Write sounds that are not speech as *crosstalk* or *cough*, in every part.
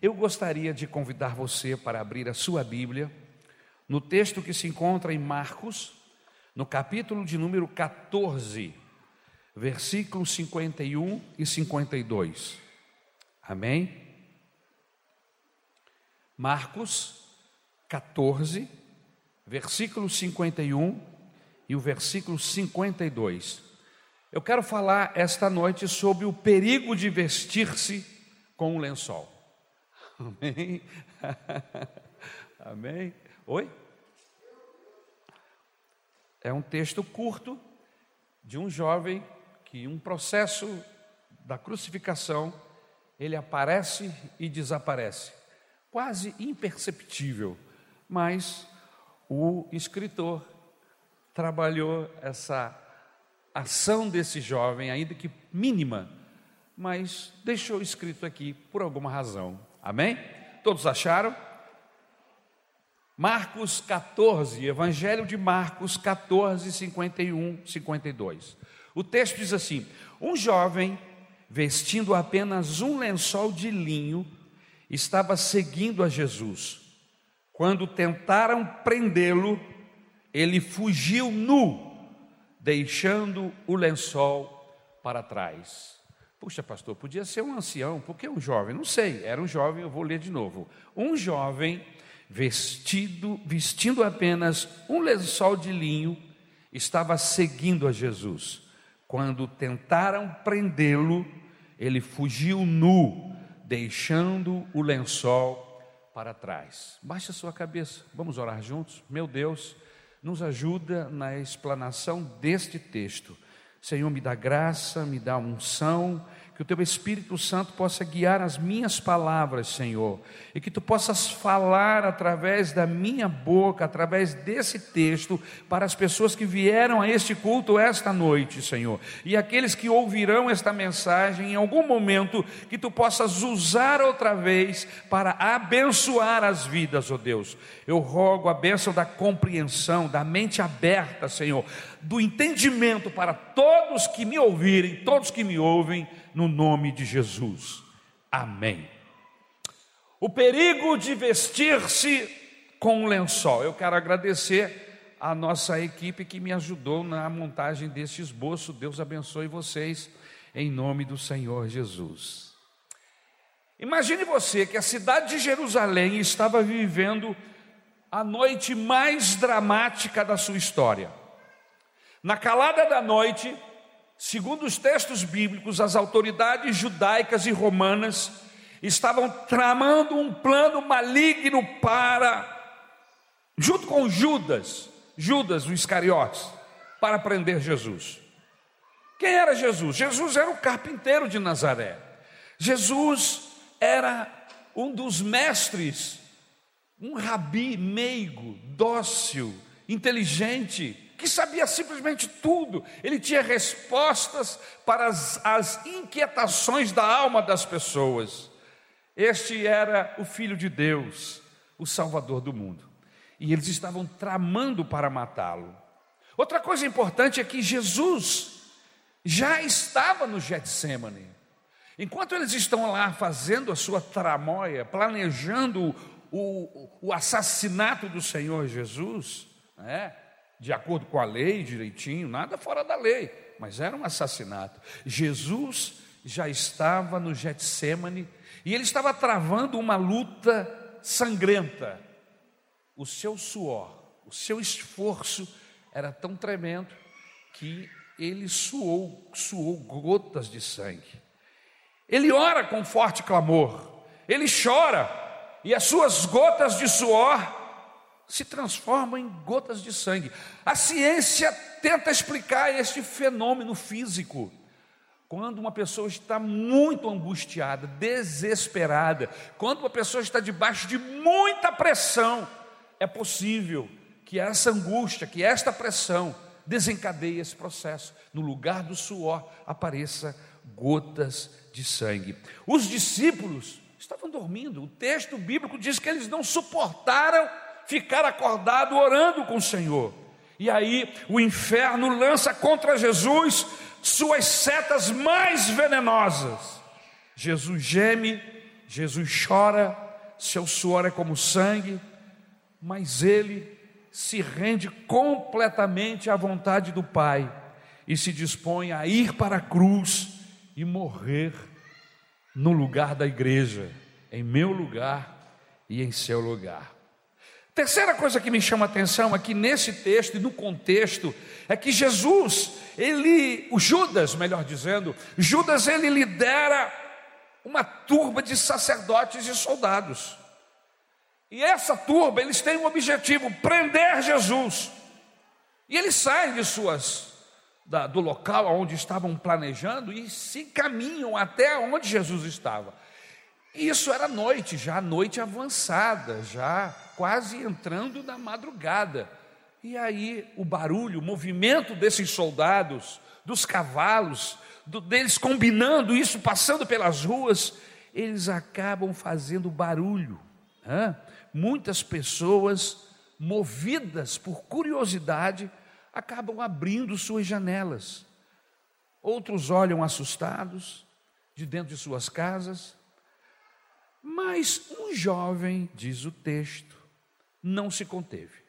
Eu gostaria de convidar você para abrir a sua Bíblia no texto que se encontra em Marcos, no capítulo de número 14, versículos 51 e 52. Amém? Marcos 14, versículo 51 e o versículo 52. Eu quero falar esta noite sobre o perigo de vestir-se com um lençol. Amém? *laughs* Amém? Oi? É um texto curto de um jovem que, um processo da crucificação, ele aparece e desaparece, quase imperceptível, mas o escritor trabalhou essa ação desse jovem, ainda que mínima, mas deixou escrito aqui por alguma razão. Amém? Todos acharam? Marcos 14, Evangelho de Marcos 14, 51, 52. O texto diz assim: Um jovem, vestindo apenas um lençol de linho, estava seguindo a Jesus. Quando tentaram prendê-lo, ele fugiu nu, deixando o lençol para trás. Puxa, pastor, podia ser um ancião, por que um jovem? Não sei, era um jovem, eu vou ler de novo. Um jovem vestido, vestindo apenas um lençol de linho, estava seguindo a Jesus. Quando tentaram prendê-lo, ele fugiu nu, deixando o lençol para trás. Baixe a sua cabeça, vamos orar juntos? Meu Deus, nos ajuda na explanação deste texto. Senhor, me dá graça, me dá unção, que o teu Espírito Santo possa guiar as minhas palavras, Senhor, e que tu possas falar através da minha boca, através desse texto, para as pessoas que vieram a este culto esta noite, Senhor, e aqueles que ouvirão esta mensagem em algum momento, que tu possas usar outra vez para abençoar as vidas, ó oh Deus. Eu rogo a bênção da compreensão, da mente aberta, Senhor, do entendimento para todos que me ouvirem, todos que me ouvem no nome de Jesus. Amém. O perigo de vestir-se com um lençol. Eu quero agradecer a nossa equipe que me ajudou na montagem deste esboço. Deus abençoe vocês em nome do Senhor Jesus. Imagine você que a cidade de Jerusalém estava vivendo a noite mais dramática da sua história. Na calada da noite, Segundo os textos bíblicos, as autoridades judaicas e romanas estavam tramando um plano maligno para, junto com Judas, Judas o Iscariotes, para prender Jesus. Quem era Jesus? Jesus era o carpinteiro de Nazaré. Jesus era um dos mestres, um rabi meigo, dócil, inteligente, que sabia simplesmente tudo, ele tinha respostas para as, as inquietações da alma das pessoas. Este era o Filho de Deus, o Salvador do mundo, e eles estavam tramando para matá-lo. Outra coisa importante é que Jesus já estava no Getsemane. Enquanto eles estão lá fazendo a sua tramóia, planejando o, o assassinato do Senhor Jesus, né? De acordo com a lei, direitinho, nada fora da lei, mas era um assassinato. Jesus já estava no Getsemane e ele estava travando uma luta sangrenta. O seu suor, o seu esforço era tão tremendo que ele suou, suou gotas de sangue. Ele ora com forte clamor, ele chora, e as suas gotas de suor se transformam em gotas de sangue. A ciência tenta explicar este fenômeno físico. Quando uma pessoa está muito angustiada, desesperada, quando uma pessoa está debaixo de muita pressão, é possível que essa angústia, que esta pressão desencadeie esse processo. No lugar do suor apareça gotas de sangue. Os discípulos estavam dormindo. O texto bíblico diz que eles não suportaram ficar acordado orando com o Senhor. E aí o inferno lança contra Jesus suas setas mais venenosas. Jesus geme Jesus chora, seu suor é como sangue, mas ele se rende completamente à vontade do Pai e se dispõe a ir para a cruz e morrer no lugar da igreja, em meu lugar e em seu lugar. Terceira coisa que me chama a atenção aqui nesse texto e no contexto é que Jesus, ele, o Judas, melhor dizendo, Judas ele lidera uma turba de sacerdotes e soldados. E essa turba, eles têm um objetivo: prender Jesus. E eles saem de suas da, do local onde estavam planejando e se caminham até onde Jesus estava. E isso era noite, já noite avançada, já quase entrando na madrugada. E aí o barulho, o movimento desses soldados, dos cavalos, do, deles combinando isso, passando pelas ruas, eles acabam fazendo barulho. Né? Muitas pessoas, movidas por curiosidade, acabam abrindo suas janelas. Outros olham assustados de dentro de suas casas. Mas um jovem, diz o texto, não se conteve.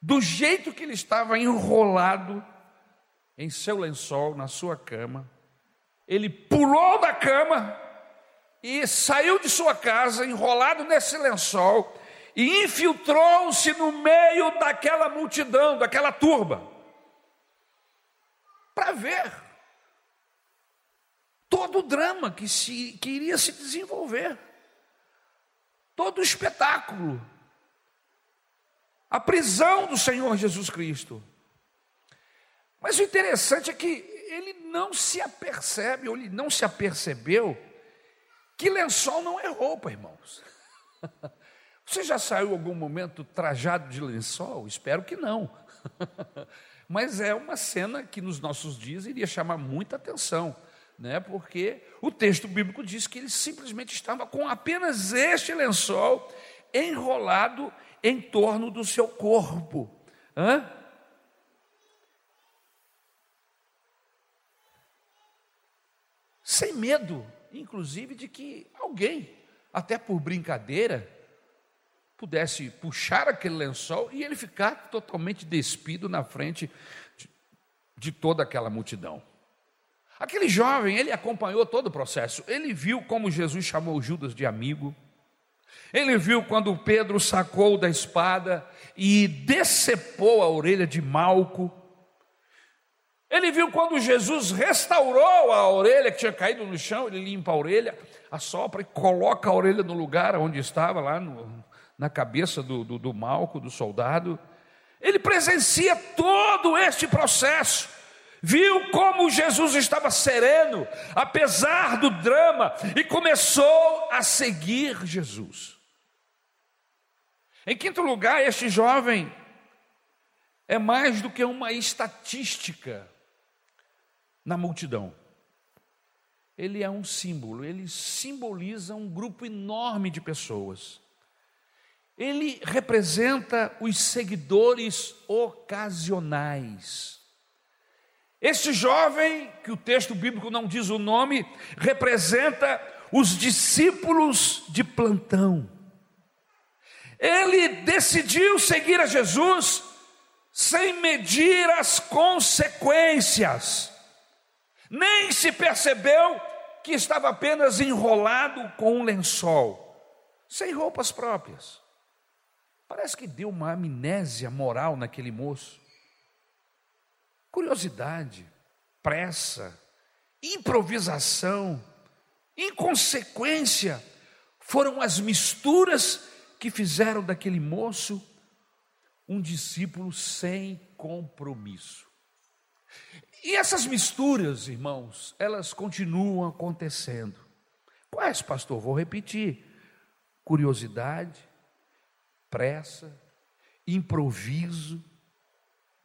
Do jeito que ele estava enrolado em seu lençol, na sua cama, ele pulou da cama e saiu de sua casa enrolado nesse lençol e infiltrou-se no meio daquela multidão, daquela turba, para ver todo o drama que, se, que iria se desenvolver, todo o espetáculo, a prisão do Senhor Jesus Cristo. Mas o interessante é que ele não se apercebe, ou ele não se apercebeu, que lençol não é roupa, irmãos. *laughs* Você já saiu algum momento trajado de lençol? Espero que não. *laughs* Mas é uma cena que nos nossos dias iria chamar muita atenção, né? Porque o texto bíblico diz que ele simplesmente estava com apenas este lençol enrolado em torno do seu corpo. Hã? Sem medo, inclusive, de que alguém, até por brincadeira, pudesse puxar aquele lençol e ele ficar totalmente despido na frente de, de toda aquela multidão. Aquele jovem, ele acompanhou todo o processo. Ele viu como Jesus chamou Judas de amigo. Ele viu quando Pedro sacou da espada e decepou a orelha de Malco. Ele viu quando Jesus restaurou a orelha que tinha caído no chão, ele limpa a orelha, assopra e coloca a orelha no lugar onde estava, lá no, na cabeça do, do, do Malco, do soldado. Ele presencia todo este processo. Viu como Jesus estava sereno, apesar do drama, e começou a seguir Jesus. Em quinto lugar, este jovem é mais do que uma estatística na multidão. Ele é um símbolo, ele simboliza um grupo enorme de pessoas ele representa os seguidores ocasionais. Este jovem, que o texto bíblico não diz o nome, representa os discípulos de plantão. Ele decidiu seguir a Jesus sem medir as consequências, nem se percebeu que estava apenas enrolado com um lençol, sem roupas próprias. Parece que deu uma amnésia moral naquele moço. Curiosidade, pressa, improvisação, inconsequência foram as misturas que fizeram daquele moço um discípulo sem compromisso. E essas misturas, irmãos, elas continuam acontecendo. Quais, pastor? Vou repetir: curiosidade, pressa, improviso,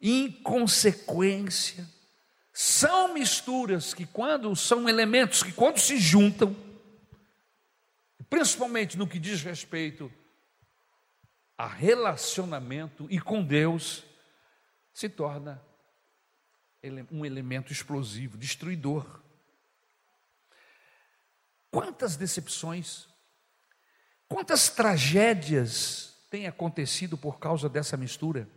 inconsequência, são misturas que, quando são elementos que, quando se juntam, principalmente no que diz respeito a relacionamento e com Deus, se torna um elemento explosivo, destruidor. Quantas decepções, quantas tragédias têm acontecido por causa dessa mistura?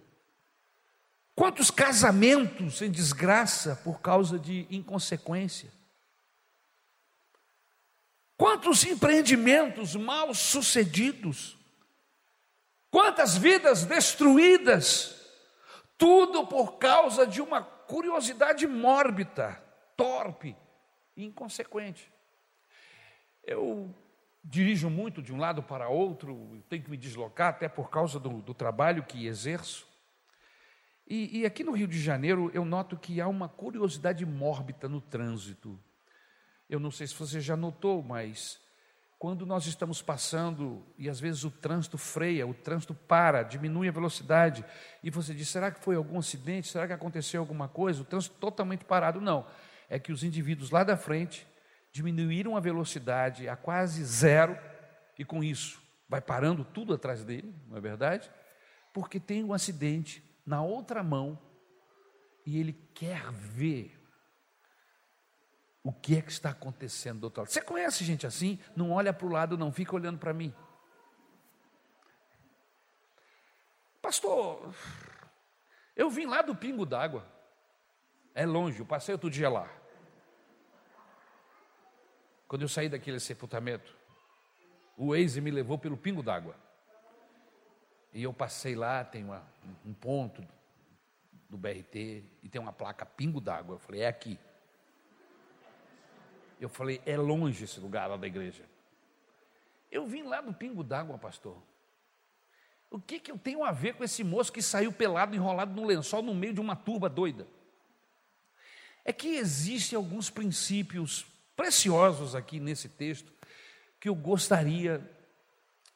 Quantos casamentos em desgraça por causa de inconsequência? Quantos empreendimentos mal sucedidos? Quantas vidas destruídas? Tudo por causa de uma curiosidade mórbida, torpe e inconsequente. Eu dirijo muito de um lado para outro, tenho que me deslocar até por causa do, do trabalho que exerço. E, e, aqui no Rio de Janeiro eu noto que há uma curiosidade mórbida no trânsito. Eu não sei se você já notou, mas quando nós estamos passando e às vezes o trânsito freia, o trânsito para, diminui a velocidade, e você diz: será que foi algum acidente? Será que aconteceu alguma coisa? O trânsito totalmente parado. Não. É que os indivíduos lá da frente diminuíram a velocidade a quase zero, e com isso vai parando tudo atrás dele, não é verdade? Porque tem um acidente na outra mão e ele quer ver o que é que está acontecendo do outro lado. Você conhece gente assim? Não olha para o lado, não fica olhando para mim. Pastor, eu vim lá do Pingo d'Água. É longe, eu passei outro dia lá. Quando eu saí daquele sepultamento, o Waze me levou pelo Pingo d'Água. E eu passei lá, tem uma, um ponto do BRT e tem uma placa Pingo d'Água. Eu falei, é aqui. Eu falei, é longe esse lugar lá da igreja. Eu vim lá do Pingo d'Água, pastor. O que, que eu tenho a ver com esse moço que saiu pelado, enrolado no lençol, no meio de uma turba doida? É que existem alguns princípios preciosos aqui nesse texto que eu gostaria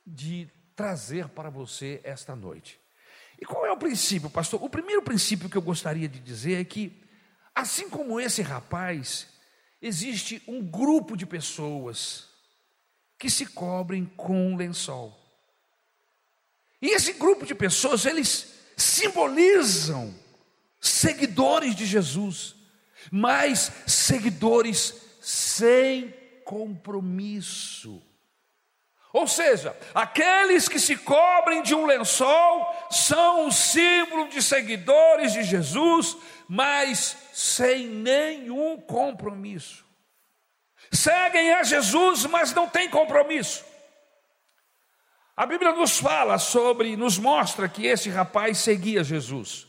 de trazer para você esta noite. E qual é o princípio, pastor? O primeiro princípio que eu gostaria de dizer é que, assim como esse rapaz, existe um grupo de pessoas que se cobrem com um lençol. E esse grupo de pessoas, eles simbolizam seguidores de Jesus, mas seguidores sem compromisso. Ou seja, aqueles que se cobrem de um lençol são o símbolo de seguidores de Jesus, mas sem nenhum compromisso. Seguem a Jesus, mas não têm compromisso. A Bíblia nos fala sobre, nos mostra que esse rapaz seguia Jesus.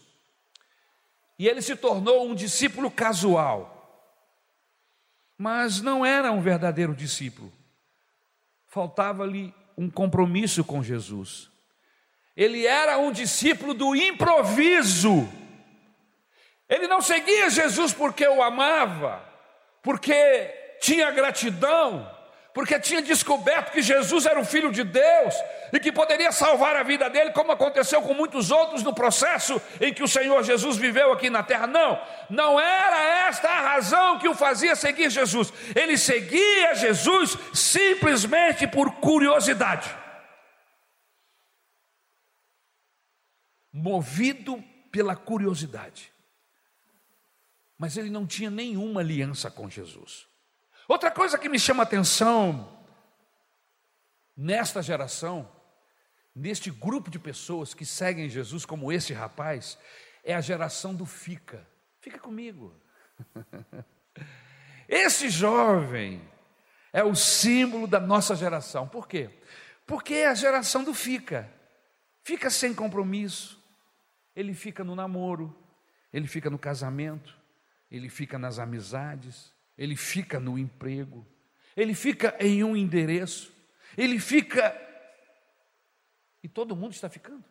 E ele se tornou um discípulo casual. Mas não era um verdadeiro discípulo faltava-lhe um compromisso com Jesus. Ele era um discípulo do improviso. Ele não seguia Jesus porque o amava, porque tinha gratidão, porque tinha descoberto que Jesus era o Filho de Deus e que poderia salvar a vida dele, como aconteceu com muitos outros no processo em que o Senhor Jesus viveu aqui na terra. Não, não era esta a razão que o fazia seguir Jesus. Ele seguia Jesus simplesmente por curiosidade. Movido pela curiosidade. Mas ele não tinha nenhuma aliança com Jesus. Outra coisa que me chama a atenção nesta geração, neste grupo de pessoas que seguem Jesus, como esse rapaz, é a geração do fica. Fica comigo. *laughs* Esse jovem é o símbolo da nossa geração. Por quê? Porque é a geração do fica. Fica sem compromisso. Ele fica no namoro, ele fica no casamento, ele fica nas amizades, ele fica no emprego, ele fica em um endereço, ele fica. E todo mundo está ficando.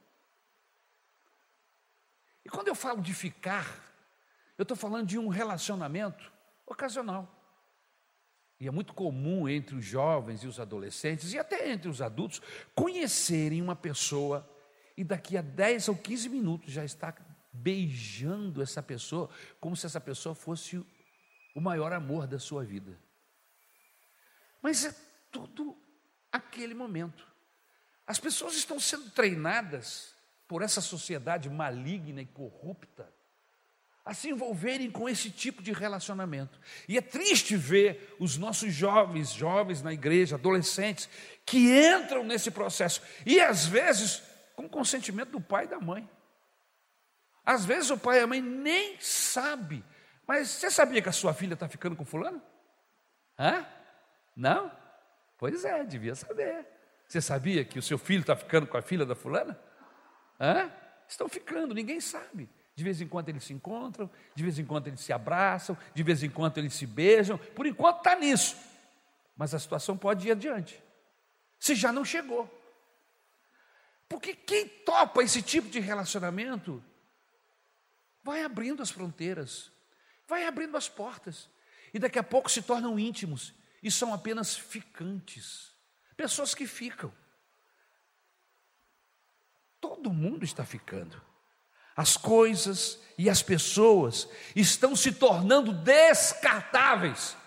E quando eu falo de ficar, eu estou falando de um relacionamento ocasional. E é muito comum entre os jovens e os adolescentes, e até entre os adultos, conhecerem uma pessoa e daqui a 10 ou 15 minutos já está beijando essa pessoa, como se essa pessoa fosse o maior amor da sua vida. Mas é tudo aquele momento. As pessoas estão sendo treinadas por essa sociedade maligna e corrupta a se envolverem com esse tipo de relacionamento. E é triste ver os nossos jovens, jovens na igreja, adolescentes, que entram nesse processo e às vezes com consentimento do pai e da mãe. Às vezes o pai e a mãe nem sabe. Mas você sabia que a sua filha está ficando com fulano? Hã? Não? Pois é, devia saber. Você sabia que o seu filho está ficando com a filha da fulana? Hã? Estão ficando, ninguém sabe. De vez em quando eles se encontram, de vez em quando eles se abraçam, de vez em quando eles se beijam. Por enquanto está nisso. Mas a situação pode ir adiante. Se já não chegou. Porque quem topa esse tipo de relacionamento vai abrindo as fronteiras, vai abrindo as portas, e daqui a pouco se tornam íntimos e são apenas ficantes pessoas que ficam. Todo mundo está ficando. As coisas e as pessoas estão se tornando descartáveis,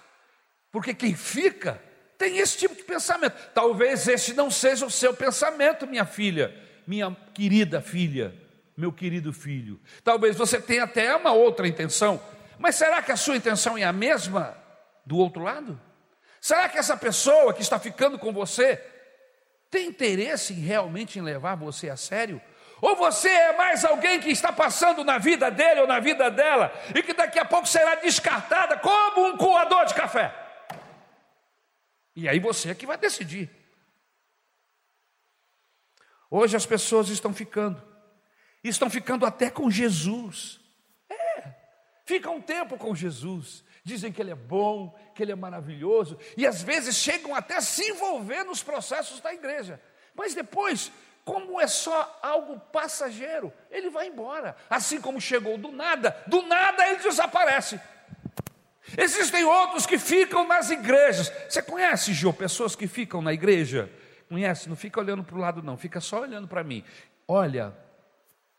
porque quem fica tem esse tipo de pensamento. Talvez esse não seja o seu pensamento, minha filha, minha querida filha, meu querido filho. Talvez você tenha até uma outra intenção, mas será que a sua intenção é a mesma do outro lado? Será que essa pessoa que está ficando com você tem interesse realmente em levar você a sério? Ou você é mais alguém que está passando na vida dele ou na vida dela e que daqui a pouco será descartada como um coador de café? E aí você é que vai decidir. Hoje as pessoas estão ficando, estão ficando até com Jesus. Fica um tempo com Jesus, dizem que ele é bom, que ele é maravilhoso, e às vezes chegam até a se envolver nos processos da igreja. Mas depois, como é só algo passageiro, ele vai embora. Assim como chegou do nada, do nada ele desaparece. Existem outros que ficam nas igrejas. Você conhece, Jô, pessoas que ficam na igreja? Conhece? Não fica olhando para o lado, não, fica só olhando para mim. Olha,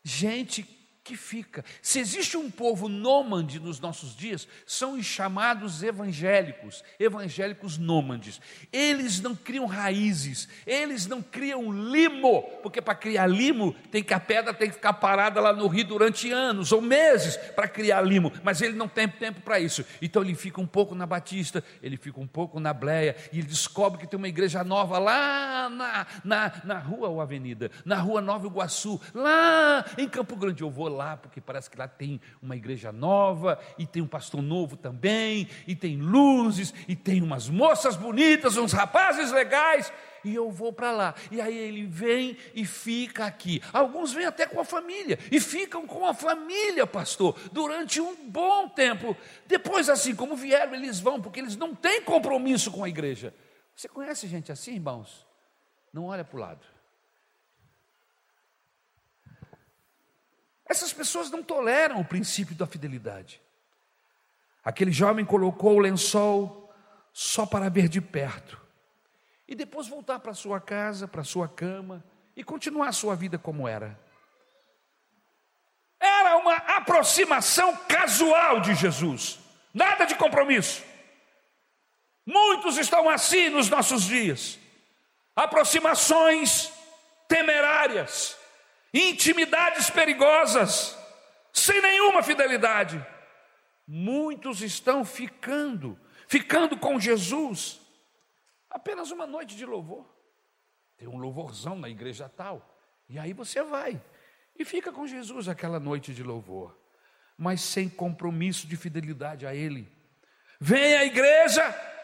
gente que fica. Se existe um povo nômade nos nossos dias, são os chamados evangélicos, evangélicos nômades. Eles não criam raízes, eles não criam limo, porque para criar limo tem que a pedra tem que ficar parada lá no rio durante anos ou meses para criar limo, mas ele não tem tempo para isso. Então ele fica um pouco na Batista, ele fica um pouco na Bleia e ele descobre que tem uma igreja nova lá na, na, na rua ou avenida, na rua Nova Iguaçu, lá em Campo Grande. Eu vou lá lá, porque parece que lá tem uma igreja nova, e tem um pastor novo também, e tem luzes, e tem umas moças bonitas, uns rapazes legais, e eu vou para lá. E aí ele vem e fica aqui. Alguns vêm até com a família, e ficam com a família, pastor, durante um bom tempo. Depois, assim como vieram, eles vão, porque eles não têm compromisso com a igreja. Você conhece gente assim, irmãos? Não olha para o lado. Essas pessoas não toleram o princípio da fidelidade. Aquele jovem colocou o lençol só para ver de perto e depois voltar para sua casa, para sua cama e continuar a sua vida como era. Era uma aproximação casual de Jesus, nada de compromisso. Muitos estão assim nos nossos dias, aproximações temerárias, intimidades perigosas, sem nenhuma fidelidade. Muitos estão ficando, ficando com Jesus, apenas uma noite de louvor. Tem um louvorzão na igreja tal, e aí você vai e fica com Jesus aquela noite de louvor, mas sem compromisso de fidelidade a Ele. Vem à igreja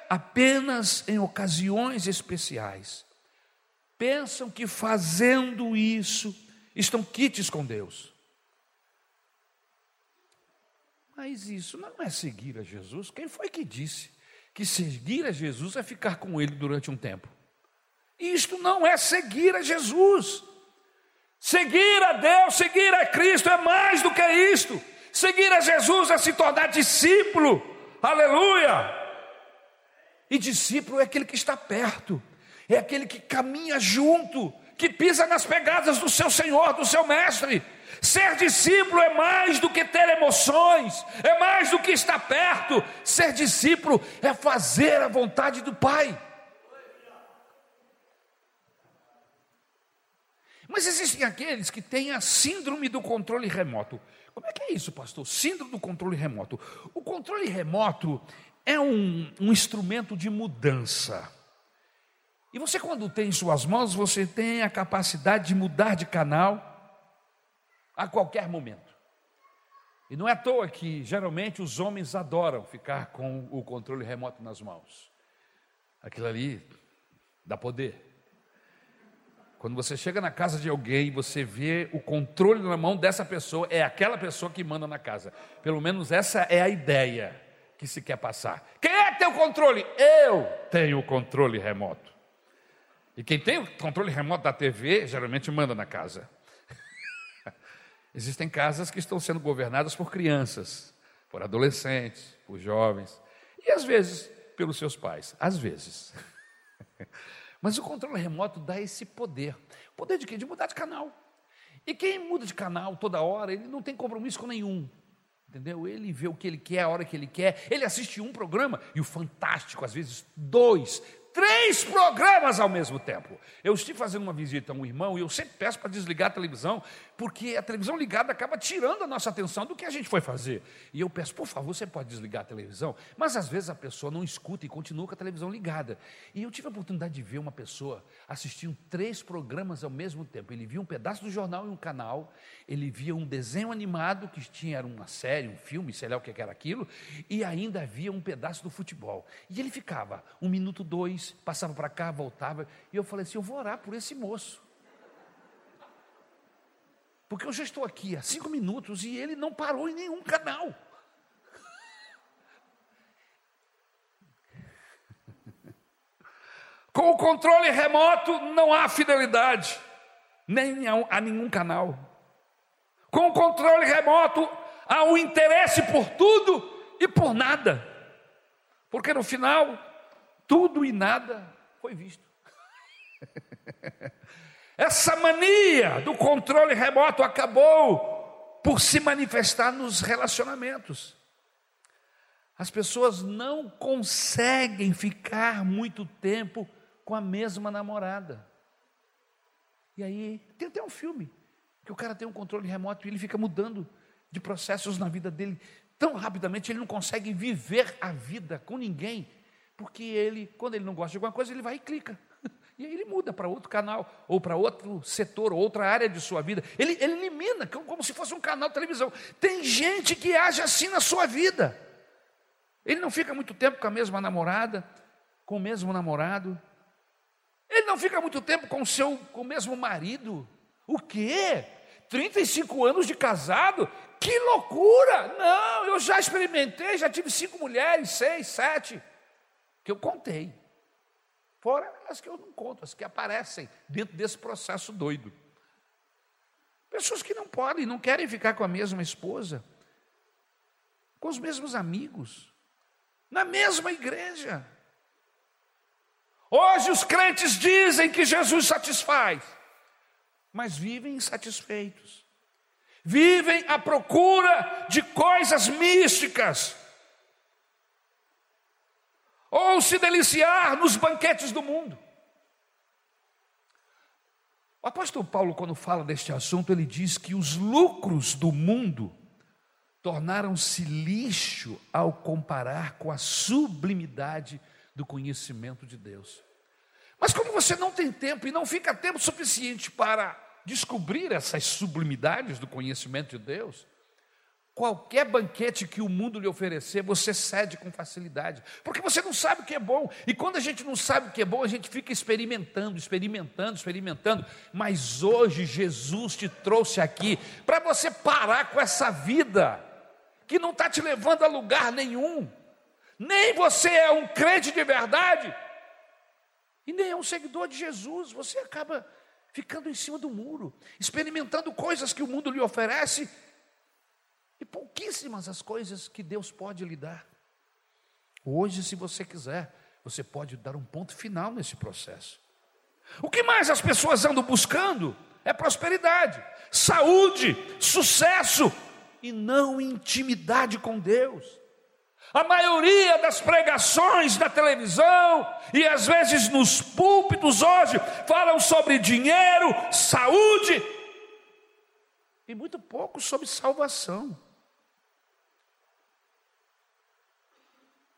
apenas em ocasiões especiais. Pensam que fazendo isso estão quites com Deus. Mas isso não é seguir a Jesus. Quem foi que disse que seguir a Jesus é ficar com Ele durante um tempo? Isto não é seguir a Jesus. Seguir a Deus, seguir a Cristo é mais do que isto. Seguir a Jesus é se tornar discípulo. Aleluia! E discípulo é aquele que está perto, é aquele que caminha junto, que pisa nas pegadas do seu Senhor, do seu Mestre. Ser discípulo é mais do que ter emoções, é mais do que estar perto. Ser discípulo é fazer a vontade do Pai. Mas existem aqueles que têm a síndrome do controle remoto. Como é que é isso, pastor? Síndrome do controle remoto. O controle remoto é um, um instrumento de mudança. E você, quando tem em suas mãos, você tem a capacidade de mudar de canal a qualquer momento. E não é à toa que geralmente os homens adoram ficar com o controle remoto nas mãos. Aquilo ali dá poder. Quando você chega na casa de alguém, você vê o controle na mão dessa pessoa, é aquela pessoa que manda na casa. Pelo menos essa é a ideia que se quer passar. Quem é que tem o controle? Eu tenho o controle remoto. E quem tem o controle remoto da TV, geralmente manda na casa. *laughs* Existem casas que estão sendo governadas por crianças, por adolescentes, por jovens, e às vezes pelos seus pais. Às vezes. *laughs* Mas o controle remoto dá esse poder. Poder de quê? De mudar de canal. E quem muda de canal toda hora, ele não tem compromisso com nenhum. Entendeu? Ele vê o que ele quer, a hora que ele quer. Ele assiste um programa e o fantástico, às vezes dois, três programas ao mesmo tempo. Eu estive fazendo uma visita a um irmão e eu sempre peço para desligar a televisão, porque a televisão ligada acaba tirando a nossa atenção do que a gente foi fazer. E eu peço, por favor, você pode desligar a televisão? Mas às vezes a pessoa não escuta e continua com a televisão ligada. E eu tive a oportunidade de ver uma pessoa assistindo três programas ao mesmo tempo. Ele via um pedaço do jornal em um canal, ele via um desenho animado que tinha era uma série, um filme, sei lá o que era aquilo, e ainda havia um pedaço do futebol. E ele ficava um minuto, dois, passava para cá, voltava. E eu falei assim: eu vou orar por esse moço. Porque eu já estou aqui há cinco minutos e ele não parou em nenhum canal. *laughs* Com o controle remoto não há fidelidade, nem a nenhum canal. Com o controle remoto há um interesse por tudo e por nada. Porque no final tudo e nada foi visto. *laughs* Essa mania do controle remoto acabou por se manifestar nos relacionamentos. As pessoas não conseguem ficar muito tempo com a mesma namorada. E aí, tem até um filme que o cara tem um controle remoto e ele fica mudando de processos na vida dele tão rapidamente, ele não consegue viver a vida com ninguém porque ele, quando ele não gosta de alguma coisa, ele vai e clica. *laughs* E aí ele muda para outro canal, ou para outro setor, ou outra área de sua vida. Ele, ele elimina, como se fosse um canal de televisão. Tem gente que age assim na sua vida. Ele não fica muito tempo com a mesma namorada, com o mesmo namorado. Ele não fica muito tempo com o seu, com o mesmo marido. O quê? 35 anos de casado? Que loucura! Não, eu já experimentei, já tive cinco mulheres, seis, sete que eu contei. Fora as que eu não conto, as que aparecem dentro desse processo doido. Pessoas que não podem, não querem ficar com a mesma esposa, com os mesmos amigos, na mesma igreja. Hoje os crentes dizem que Jesus satisfaz, mas vivem insatisfeitos, vivem à procura de coisas místicas, ou se deliciar nos banquetes do mundo. O apóstolo Paulo, quando fala deste assunto, ele diz que os lucros do mundo tornaram-se lixo ao comparar com a sublimidade do conhecimento de Deus. Mas como você não tem tempo e não fica tempo suficiente para descobrir essas sublimidades do conhecimento de Deus, Qualquer banquete que o mundo lhe oferecer, você cede com facilidade, porque você não sabe o que é bom. E quando a gente não sabe o que é bom, a gente fica experimentando, experimentando, experimentando. Mas hoje Jesus te trouxe aqui para você parar com essa vida que não está te levando a lugar nenhum. Nem você é um crente de verdade, e nem é um seguidor de Jesus. Você acaba ficando em cima do muro, experimentando coisas que o mundo lhe oferece e pouquíssimas as coisas que Deus pode lhe dar. Hoje, se você quiser, você pode dar um ponto final nesse processo. O que mais as pessoas andam buscando é prosperidade, saúde, sucesso e não intimidade com Deus. A maioria das pregações na televisão e às vezes nos púlpitos hoje falam sobre dinheiro, saúde e muito pouco sobre salvação.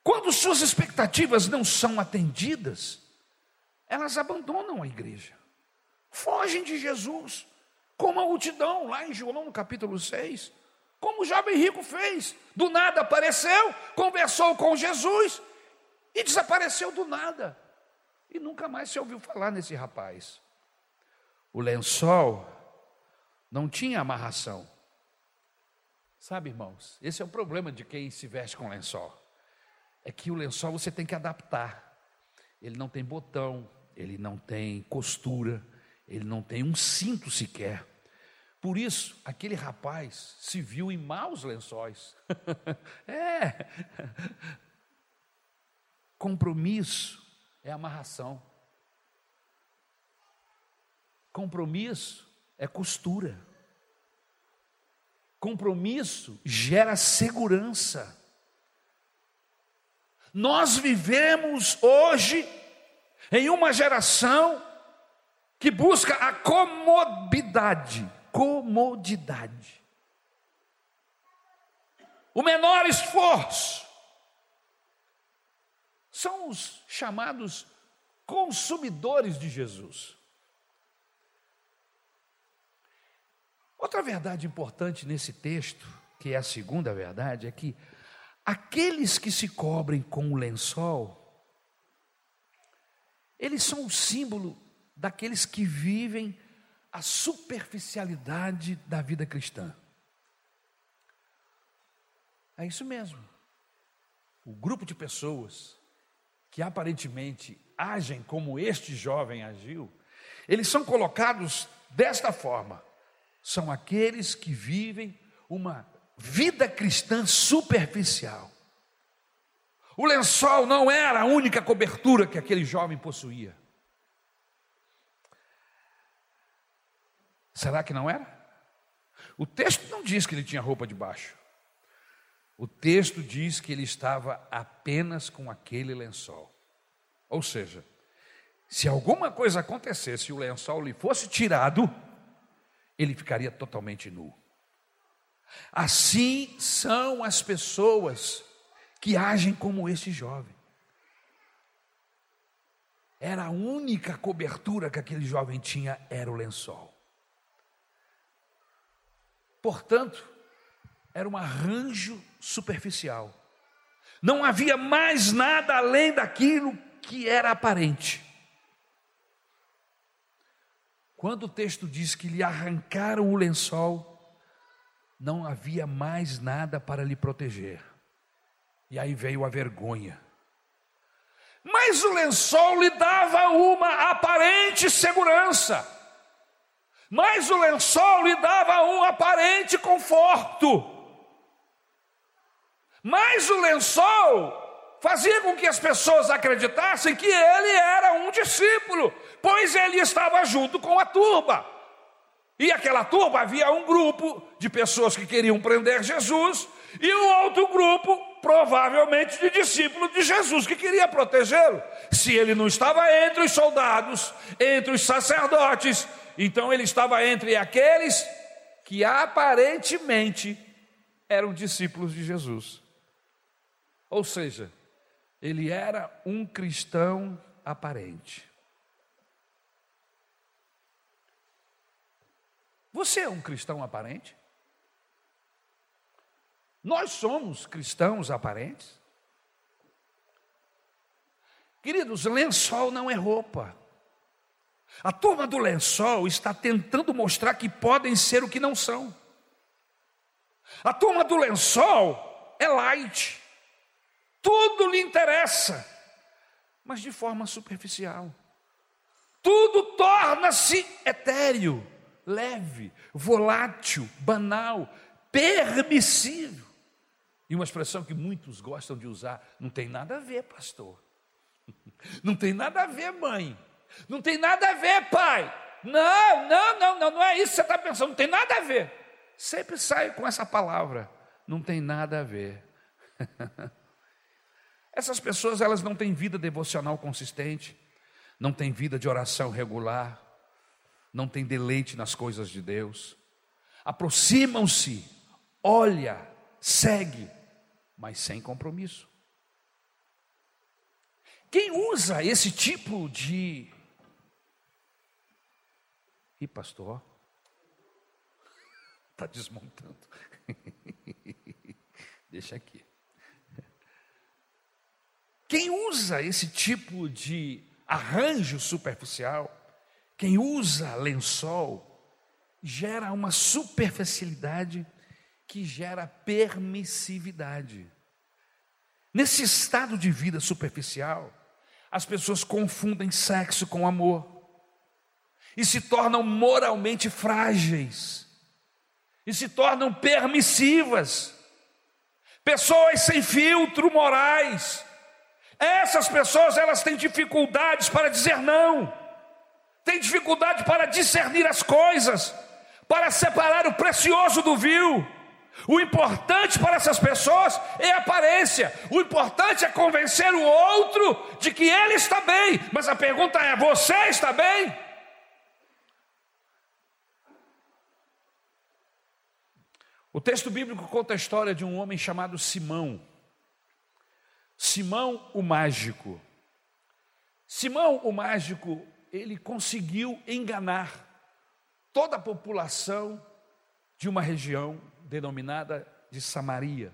Quando suas expectativas não são atendidas, elas abandonam a igreja, fogem de Jesus, como a multidão lá em João no capítulo 6. Como o jovem rico fez, do nada apareceu, conversou com Jesus e desapareceu do nada. E nunca mais se ouviu falar nesse rapaz. O lençol não tinha amarração. Sabe, irmãos, esse é o problema de quem se veste com lençol. É que o lençol você tem que adaptar. Ele não tem botão, ele não tem costura, ele não tem um cinto sequer. Por isso, aquele rapaz se viu em maus lençóis. *laughs* é. Compromisso é amarração. Compromisso é costura. Compromisso gera segurança. Nós vivemos hoje em uma geração que busca a comodidade comodidade. O menor esforço. São os chamados consumidores de Jesus. Outra verdade importante nesse texto, que é a segunda verdade, é que aqueles que se cobrem com o lençol, eles são o símbolo daqueles que vivem a superficialidade da vida cristã. É isso mesmo. O grupo de pessoas que aparentemente agem como este jovem agiu, eles são colocados desta forma: são aqueles que vivem uma vida cristã superficial. O lençol não era a única cobertura que aquele jovem possuía. Será que não era? O texto não diz que ele tinha roupa de baixo. O texto diz que ele estava apenas com aquele lençol. Ou seja, se alguma coisa acontecesse e o lençol lhe fosse tirado, ele ficaria totalmente nu. Assim são as pessoas que agem como esse jovem. Era a única cobertura que aquele jovem tinha, era o lençol. Portanto, era um arranjo superficial. Não havia mais nada além daquilo que era aparente. Quando o texto diz que lhe arrancaram o lençol, não havia mais nada para lhe proteger. E aí veio a vergonha. Mas o lençol lhe dava uma aparente segurança mas o lençol lhe dava um aparente conforto. Mas o lençol fazia com que as pessoas acreditassem que ele era um discípulo, pois ele estava junto com a turba. E aquela turba havia um grupo de pessoas que queriam prender Jesus e um outro grupo, provavelmente de discípulos de Jesus, que queria protegê-lo. Se ele não estava entre os soldados, entre os sacerdotes, então ele estava entre aqueles que aparentemente eram discípulos de Jesus. Ou seja, ele era um cristão aparente. Você é um cristão aparente? Nós somos cristãos aparentes? Queridos, lençol não é roupa. A turma do lençol está tentando mostrar que podem ser o que não são. A turma do lençol é light, tudo lhe interessa, mas de forma superficial. Tudo torna-se etéreo, leve, volátil, banal, permissível. E uma expressão que muitos gostam de usar: não tem nada a ver, pastor. *laughs* Não tem nada a ver, mãe. Não tem nada a ver, pai. Não, não, não, não, não é isso que você está pensando, não tem nada a ver. Sempre sai com essa palavra, não tem nada a ver. *laughs* Essas pessoas, elas não têm vida devocional consistente, não têm vida de oração regular, não têm deleite nas coisas de Deus. Aproximam-se, olha, segue, mas sem compromisso. Quem usa esse tipo de. E pastor? Está *laughs* desmontando. *laughs* Deixa aqui. Quem usa esse tipo de arranjo superficial, quem usa lençol, gera uma superficialidade que gera permissividade. Nesse estado de vida superficial, as pessoas confundem sexo com amor e se tornam moralmente frágeis e se tornam permissivas. Pessoas sem filtro morais. Essas pessoas, elas têm dificuldades para dizer não. Têm dificuldade para discernir as coisas, para separar o precioso do vil. O importante para essas pessoas é a aparência. O importante é convencer o outro de que ele está bem. Mas a pergunta é: você está bem? O texto bíblico conta a história de um homem chamado Simão. Simão o mágico. Simão o mágico, ele conseguiu enganar toda a população de uma região denominada de Samaria.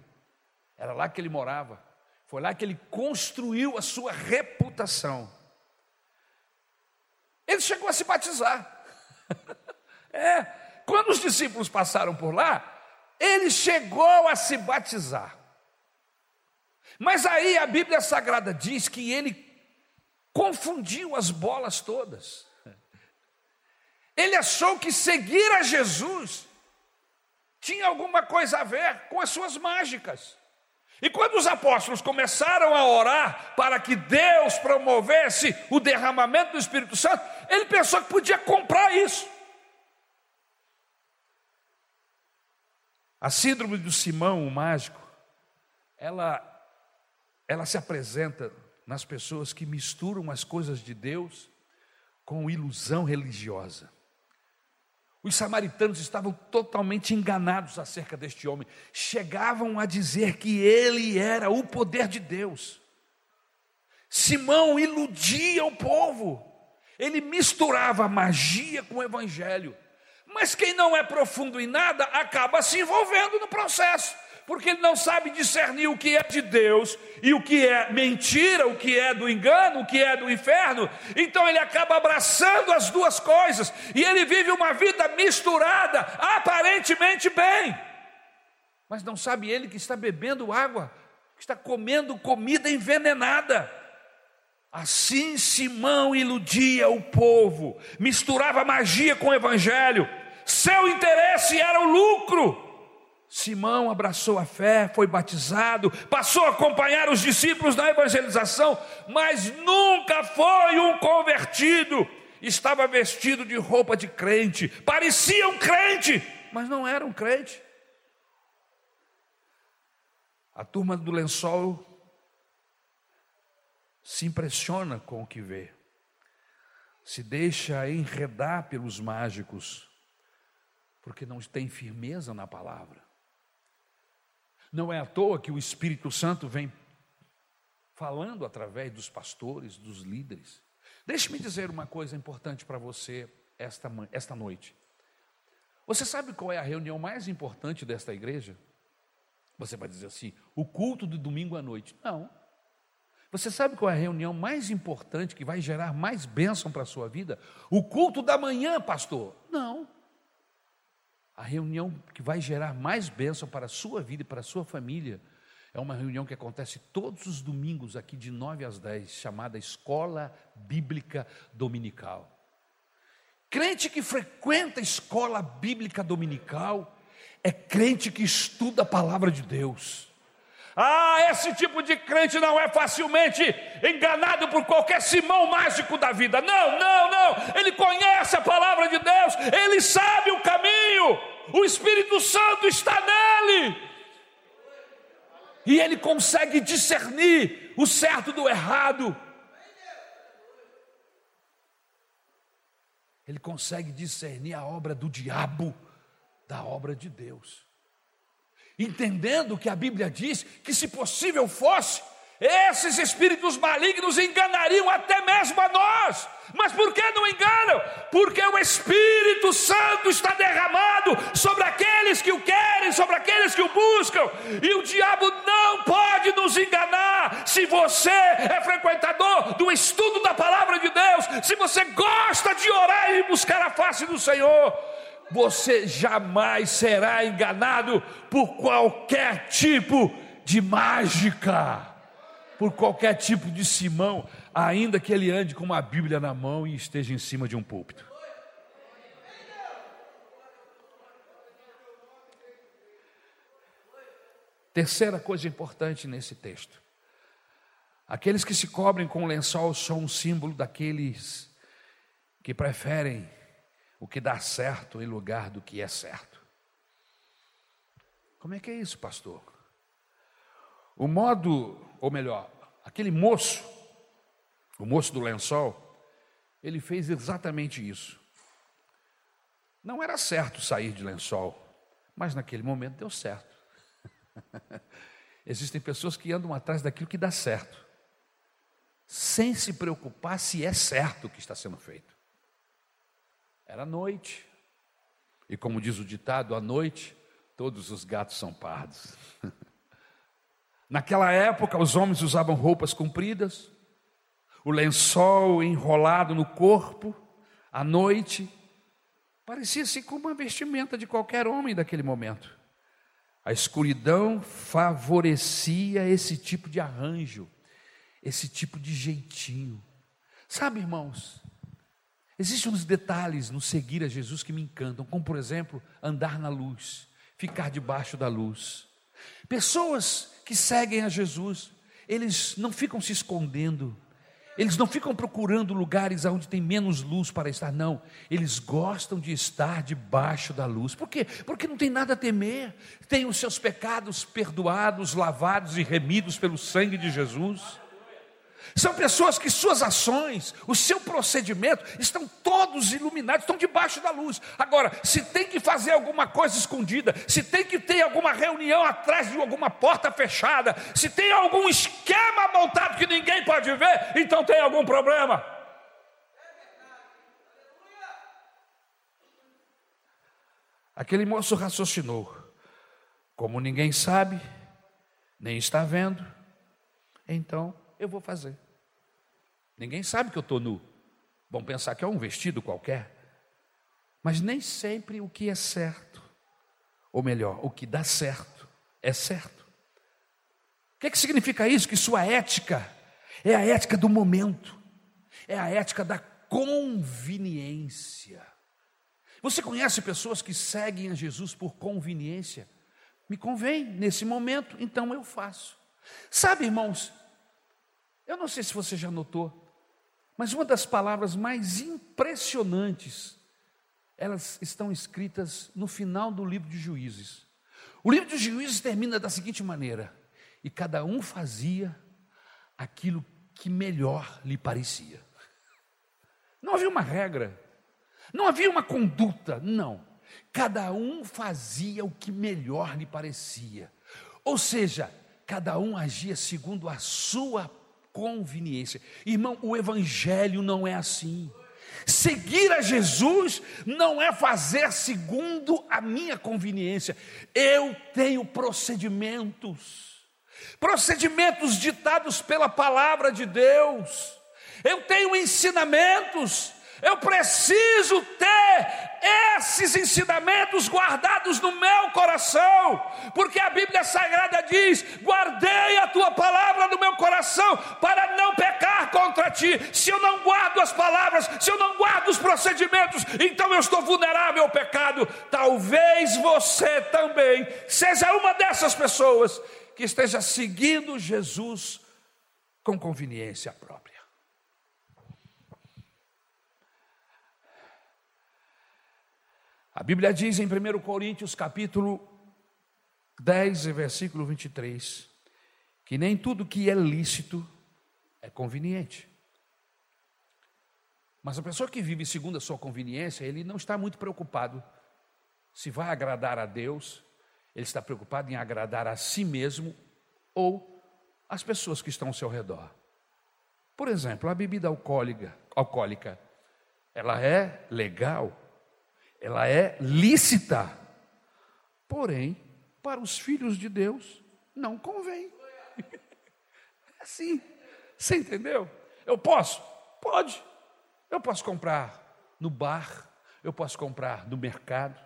Era lá que ele morava. Foi lá que ele construiu a sua reputação. Ele chegou a se batizar. *laughs* é, quando os discípulos passaram por lá, ele chegou a se batizar. Mas aí a Bíblia Sagrada diz que ele confundiu as bolas todas. Ele achou que seguir a Jesus tinha alguma coisa a ver com as suas mágicas. E quando os apóstolos começaram a orar para que Deus promovesse o derramamento do Espírito Santo, ele pensou que podia comprar isso. A síndrome do Simão, o mágico, ela, ela se apresenta nas pessoas que misturam as coisas de Deus com ilusão religiosa. Os samaritanos estavam totalmente enganados acerca deste homem. Chegavam a dizer que ele era o poder de Deus. Simão iludia o povo. Ele misturava magia com o evangelho. Mas quem não é profundo em nada acaba se envolvendo no processo porque ele não sabe discernir o que é de Deus e o que é mentira, o que é do engano, o que é do inferno. Então ele acaba abraçando as duas coisas e ele vive uma vida misturada, aparentemente bem, mas não sabe ele que está bebendo água, que está comendo comida envenenada. Assim Simão iludia o povo, misturava magia com o evangelho, seu interesse era o lucro. Simão abraçou a fé, foi batizado, passou a acompanhar os discípulos na evangelização, mas nunca foi um convertido. Estava vestido de roupa de crente, parecia um crente, mas não era um crente. A turma do lençol se impressiona com o que vê, se deixa enredar pelos mágicos, porque não tem firmeza na palavra. Não é à toa que o Espírito Santo vem falando através dos pastores, dos líderes. Deixe-me dizer uma coisa importante para você esta, esta noite. Você sabe qual é a reunião mais importante desta igreja? Você vai dizer assim: o culto do domingo à noite. Não. Você sabe qual é a reunião mais importante que vai gerar mais bênção para a sua vida? O culto da manhã, pastor. Não a reunião que vai gerar mais bênção para a sua vida e para a sua família é uma reunião que acontece todos os domingos, aqui de 9 às 10, chamada Escola Bíblica Dominical. Crente que frequenta a escola bíblica dominical é crente que estuda a palavra de Deus. Ah, esse tipo de crente não é facilmente enganado por qualquer Simão mágico da vida. Não, não, não. Ele conhece a palavra de Deus, ele sabe o caminho. O Espírito Santo está nele. E ele consegue discernir o certo do errado. Ele consegue discernir a obra do diabo da obra de Deus. Entendendo que a Bíblia diz que, se possível fosse, esses espíritos malignos enganariam até mesmo a nós. Mas por que não enganam? Porque o Espírito Santo está derramado sobre aqueles que o querem, sobre aqueles que o buscam, e o diabo não pode nos enganar. Se você é frequentador do estudo da palavra de Deus, se você gosta de orar e buscar a face do Senhor, você jamais será enganado por qualquer tipo de mágica por qualquer tipo de Simão, ainda que ele ande com uma Bíblia na mão e esteja em cima de um púlpito. Terceira coisa importante nesse texto: aqueles que se cobrem com lençol são um símbolo daqueles que preferem o que dá certo em lugar do que é certo. Como é que é isso, pastor? O modo, ou melhor, aquele moço, o moço do lençol, ele fez exatamente isso. Não era certo sair de lençol, mas naquele momento deu certo. *laughs* Existem pessoas que andam atrás daquilo que dá certo, sem se preocupar se é certo o que está sendo feito. Era noite, e como diz o ditado, à noite todos os gatos são pardos. *laughs* Naquela época, os homens usavam roupas compridas, o lençol enrolado no corpo, à noite, parecia-se como uma vestimenta de qualquer homem daquele momento. A escuridão favorecia esse tipo de arranjo, esse tipo de jeitinho. Sabe, irmãos, existem uns detalhes no seguir a Jesus que me encantam, como por exemplo, andar na luz, ficar debaixo da luz. Pessoas que seguem a Jesus, eles não ficam se escondendo, eles não ficam procurando lugares onde tem menos luz para estar, não. Eles gostam de estar debaixo da luz. Por quê? Porque não tem nada a temer. Tem os seus pecados perdoados, lavados e remidos pelo sangue de Jesus. São pessoas que suas ações, o seu procedimento estão todos iluminados, estão debaixo da luz. Agora, se tem que fazer alguma coisa escondida, se tem que ter alguma reunião atrás de alguma porta fechada, se tem algum esquema montado que ninguém pode ver, então tem algum problema. Aquele moço raciocinou: como ninguém sabe, nem está vendo, então eu vou fazer. Ninguém sabe que eu estou nu. Vão pensar que é um vestido qualquer. Mas nem sempre o que é certo, ou melhor, o que dá certo, é certo. O que, é que significa isso? Que sua ética é a ética do momento, é a ética da conveniência. Você conhece pessoas que seguem a Jesus por conveniência? Me convém nesse momento, então eu faço. Sabe, irmãos, eu não sei se você já notou, mas uma das palavras mais impressionantes, elas estão escritas no final do livro de Juízes. O livro de Juízes termina da seguinte maneira: e cada um fazia aquilo que melhor lhe parecia. Não havia uma regra, não havia uma conduta, não. Cada um fazia o que melhor lhe parecia. Ou seja, cada um agia segundo a sua conveniência. Irmão, o Evangelho não é assim. Seguir a Jesus não é fazer segundo a minha conveniência. Eu tenho procedimentos, procedimentos ditados pela palavra de Deus. Eu tenho ensinamentos eu preciso ter esses ensinamentos guardados no meu coração, porque a Bíblia Sagrada diz: guardei a tua palavra no meu coração para não pecar contra ti. Se eu não guardo as palavras, se eu não guardo os procedimentos, então eu estou vulnerável ao pecado. Talvez você também seja uma dessas pessoas que esteja seguindo Jesus com conveniência própria. A Bíblia diz em 1 Coríntios capítulo 10, versículo 23, que nem tudo que é lícito é conveniente. Mas a pessoa que vive segundo a sua conveniência, ele não está muito preocupado se vai agradar a Deus, ele está preocupado em agradar a si mesmo ou as pessoas que estão ao seu redor. Por exemplo, a bebida alcoólica, alcoólica ela é legal, ela é lícita, porém, para os filhos de Deus, não convém. *laughs* É assim, você entendeu? Eu posso? Pode. Eu posso comprar no bar, eu posso comprar no mercado,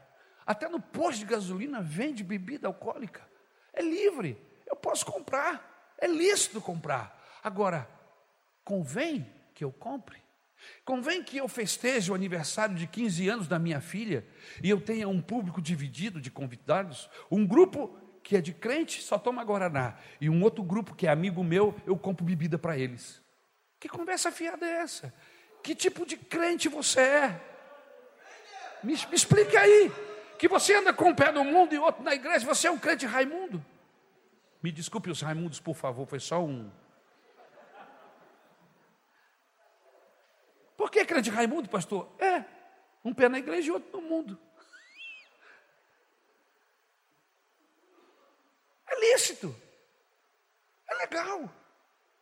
até no posto de gasolina vende bebida alcoólica. É livre, eu posso comprar, é lícito comprar. Agora, convém que eu compre? Convém que eu festeje o aniversário de 15 anos da minha filha e eu tenha um público dividido de convidados, um grupo que é de crente só toma guaraná e um outro grupo que é amigo meu, eu compro bebida para eles. Que conversa fiada é essa? Que tipo de crente você é? Me, me explique aí. Que você anda com um pé no mundo e outro na igreja, você é um crente Raimundo? Me desculpe os Raimundos, por favor, foi só um Por que crente Raimundo, pastor? É, um pé na igreja e outro no mundo. É lícito, é legal,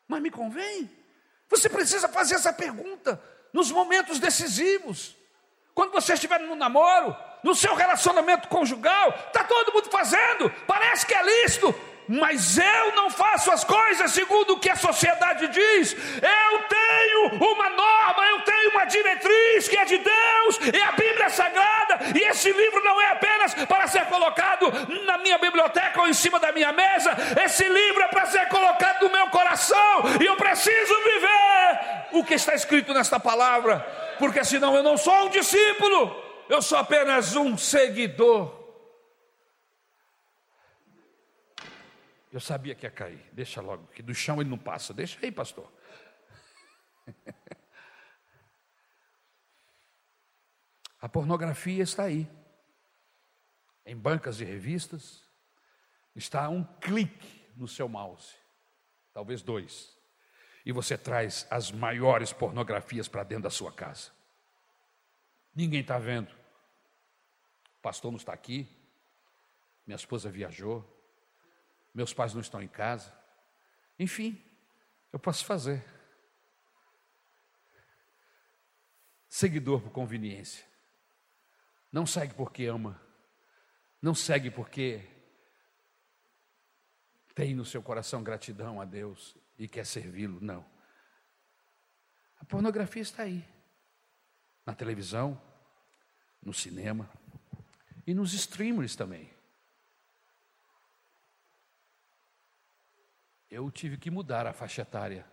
mas me convém? Você precisa fazer essa pergunta nos momentos decisivos. Quando você estiver no namoro, no seu relacionamento conjugal, está todo mundo fazendo, parece que é lícito, mas eu não faço as coisas segundo o que a sociedade diz. Eu tenho uma norma, eu tenho uma diretriz que é de Deus, e a Bíblia é sagrada, e esse livro não é apenas para ser colocado na minha biblioteca ou em cima da minha mesa, esse livro é para ser colocado no meu coração, e eu preciso viver o que está escrito nesta palavra, porque senão eu não sou um discípulo, eu sou apenas um seguidor. Eu sabia que ia cair. Deixa logo, que do chão ele não passa. Deixa aí, pastor. *laughs* A pornografia está aí. Em bancas de revistas. Está um clique no seu mouse. Talvez dois. E você traz as maiores pornografias para dentro da sua casa. Ninguém está vendo. O pastor não está aqui. Minha esposa viajou meus pais não estão em casa. Enfim, eu posso fazer. Seguidor por conveniência. Não segue porque ama. Não segue porque tem no seu coração gratidão a Deus e quer servi-lo. Não. A pornografia está aí. Na televisão, no cinema e nos streamers também. Eu tive que mudar a faixa etária.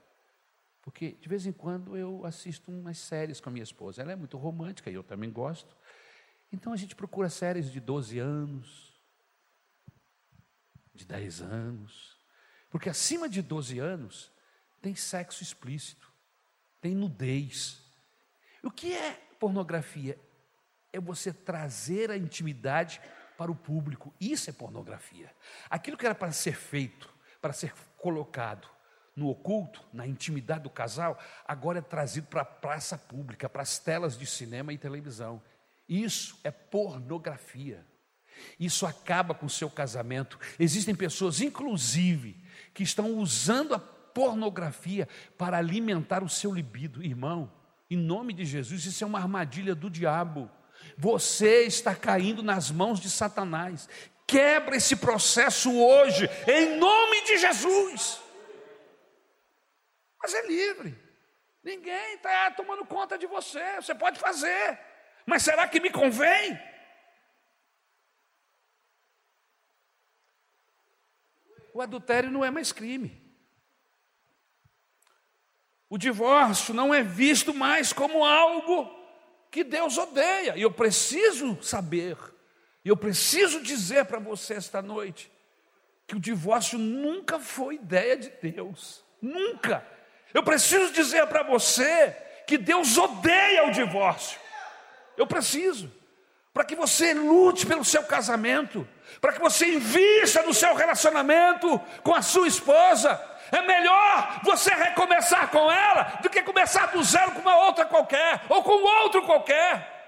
Porque de vez em quando eu assisto umas séries com a minha esposa. Ela é muito romântica e eu também gosto. Então a gente procura séries de 12 anos, de 10 anos. Porque acima de 12 anos tem sexo explícito, tem nudez. O que é pornografia? É você trazer a intimidade para o público. Isso é pornografia. Aquilo que era para ser feito, para ser colocado no oculto, na intimidade do casal, agora é trazido para a praça pública, para as telas de cinema e televisão. Isso é pornografia. Isso acaba com o seu casamento. Existem pessoas, inclusive, que estão usando a pornografia para alimentar o seu libido. Irmão, em nome de Jesus, isso é uma armadilha do diabo. Você está caindo nas mãos de Satanás. Quebra esse processo hoje, em nome de Jesus. Mas é livre. Ninguém está tomando conta de você. Você pode fazer. Mas será que me convém? O adultério não é mais crime. O divórcio não é visto mais como algo que Deus odeia. E eu preciso saber e eu preciso dizer para você esta noite que o divórcio nunca foi ideia de Deus, nunca. Eu preciso dizer para você que Deus odeia o divórcio. Eu preciso, para que você lute pelo seu casamento, para que você invista no seu relacionamento com a sua esposa. É melhor você recomeçar com ela do que começar do zero com uma outra qualquer ou com outro qualquer.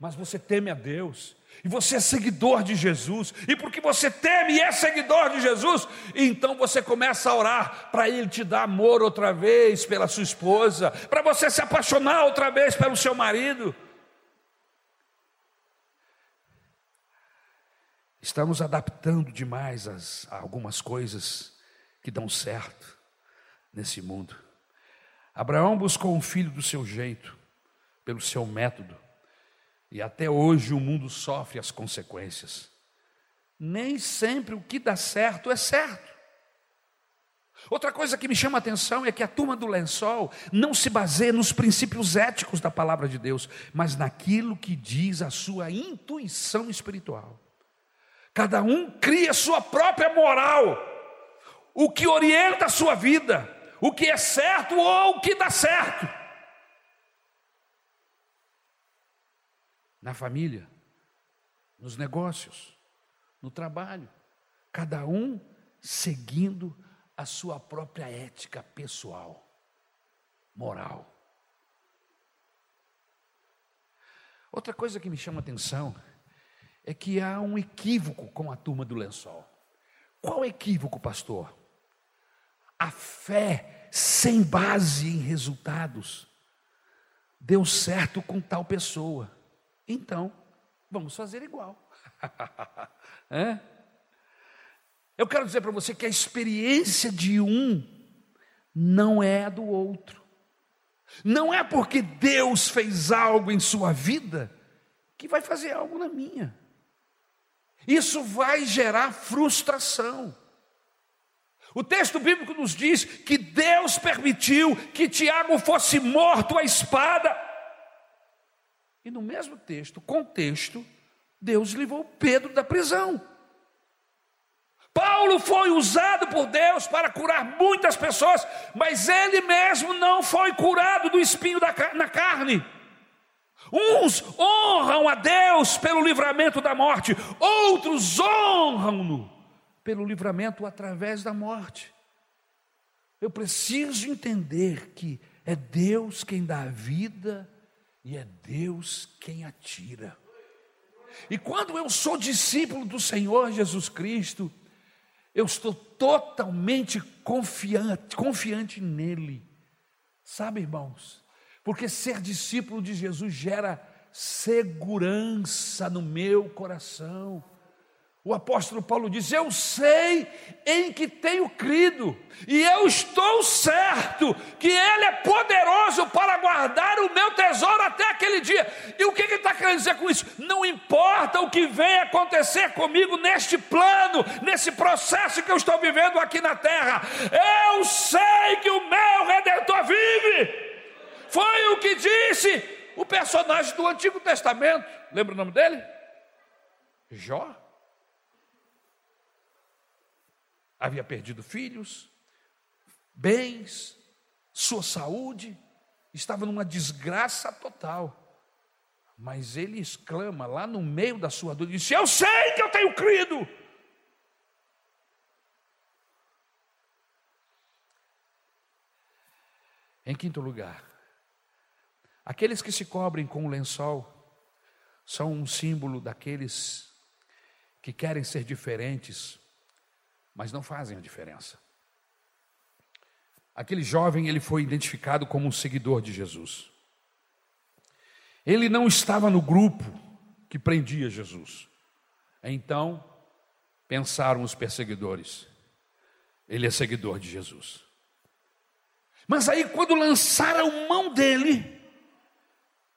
Mas você teme a Deus, e você é seguidor de Jesus, e porque você teme e é seguidor de Jesus, então você começa a orar para Ele te dar amor outra vez pela sua esposa, para você se apaixonar outra vez pelo seu marido. Estamos adaptando demais as, algumas coisas que dão certo nesse mundo. Abraão buscou um filho do seu jeito, pelo seu método, e até hoje o mundo sofre as consequências. Nem sempre o que dá certo é certo. Outra coisa que me chama a atenção é que a turma do lençol não se baseia nos princípios éticos da palavra de Deus, mas naquilo que diz a sua intuição espiritual. Cada um cria sua própria moral, o que orienta a sua vida, o que é certo ou o que dá certo. Na família, nos negócios, no trabalho, cada um seguindo a sua própria ética pessoal, moral. Outra coisa que me chama a atenção é que há um equívoco com a turma do lençol. Qual equívoco, pastor? A fé sem base em resultados deu certo com tal pessoa. Então, vamos fazer igual. *laughs* é? Eu quero dizer para você que a experiência de um não é a do outro. Não é porque Deus fez algo em sua vida que vai fazer algo na minha. Isso vai gerar frustração. O texto bíblico nos diz que Deus permitiu que Tiago fosse morto à espada. E no mesmo texto, contexto, Deus livrou Pedro da prisão. Paulo foi usado por Deus para curar muitas pessoas, mas ele mesmo não foi curado do espinho da, na carne. Uns honram a Deus pelo livramento da morte, outros honram-no pelo livramento através da morte. Eu preciso entender que é Deus quem dá a vida e é Deus quem a tira. E quando eu sou discípulo do Senhor Jesus Cristo, eu estou totalmente confiante, confiante nele. Sabe, irmãos? Porque ser discípulo de Jesus gera segurança no meu coração. O apóstolo Paulo diz: Eu sei em que tenho crido, e eu estou certo que Ele é poderoso para guardar o meu tesouro até aquele dia. E o que ele está querendo dizer com isso? Não importa o que venha acontecer comigo neste plano, nesse processo que eu estou vivendo aqui na terra, eu sei que o meu redentor vive. Foi o que disse o personagem do Antigo Testamento. Lembra o nome dele? Jó. Havia perdido filhos, bens, sua saúde, estava numa desgraça total. Mas ele exclama lá no meio da sua dor, disse: Eu sei que eu tenho crido. Em quinto lugar, Aqueles que se cobrem com o lençol são um símbolo daqueles que querem ser diferentes, mas não fazem a diferença. Aquele jovem, ele foi identificado como um seguidor de Jesus. Ele não estava no grupo que prendia Jesus. Então, pensaram os perseguidores, ele é seguidor de Jesus. Mas aí, quando lançaram mão dele,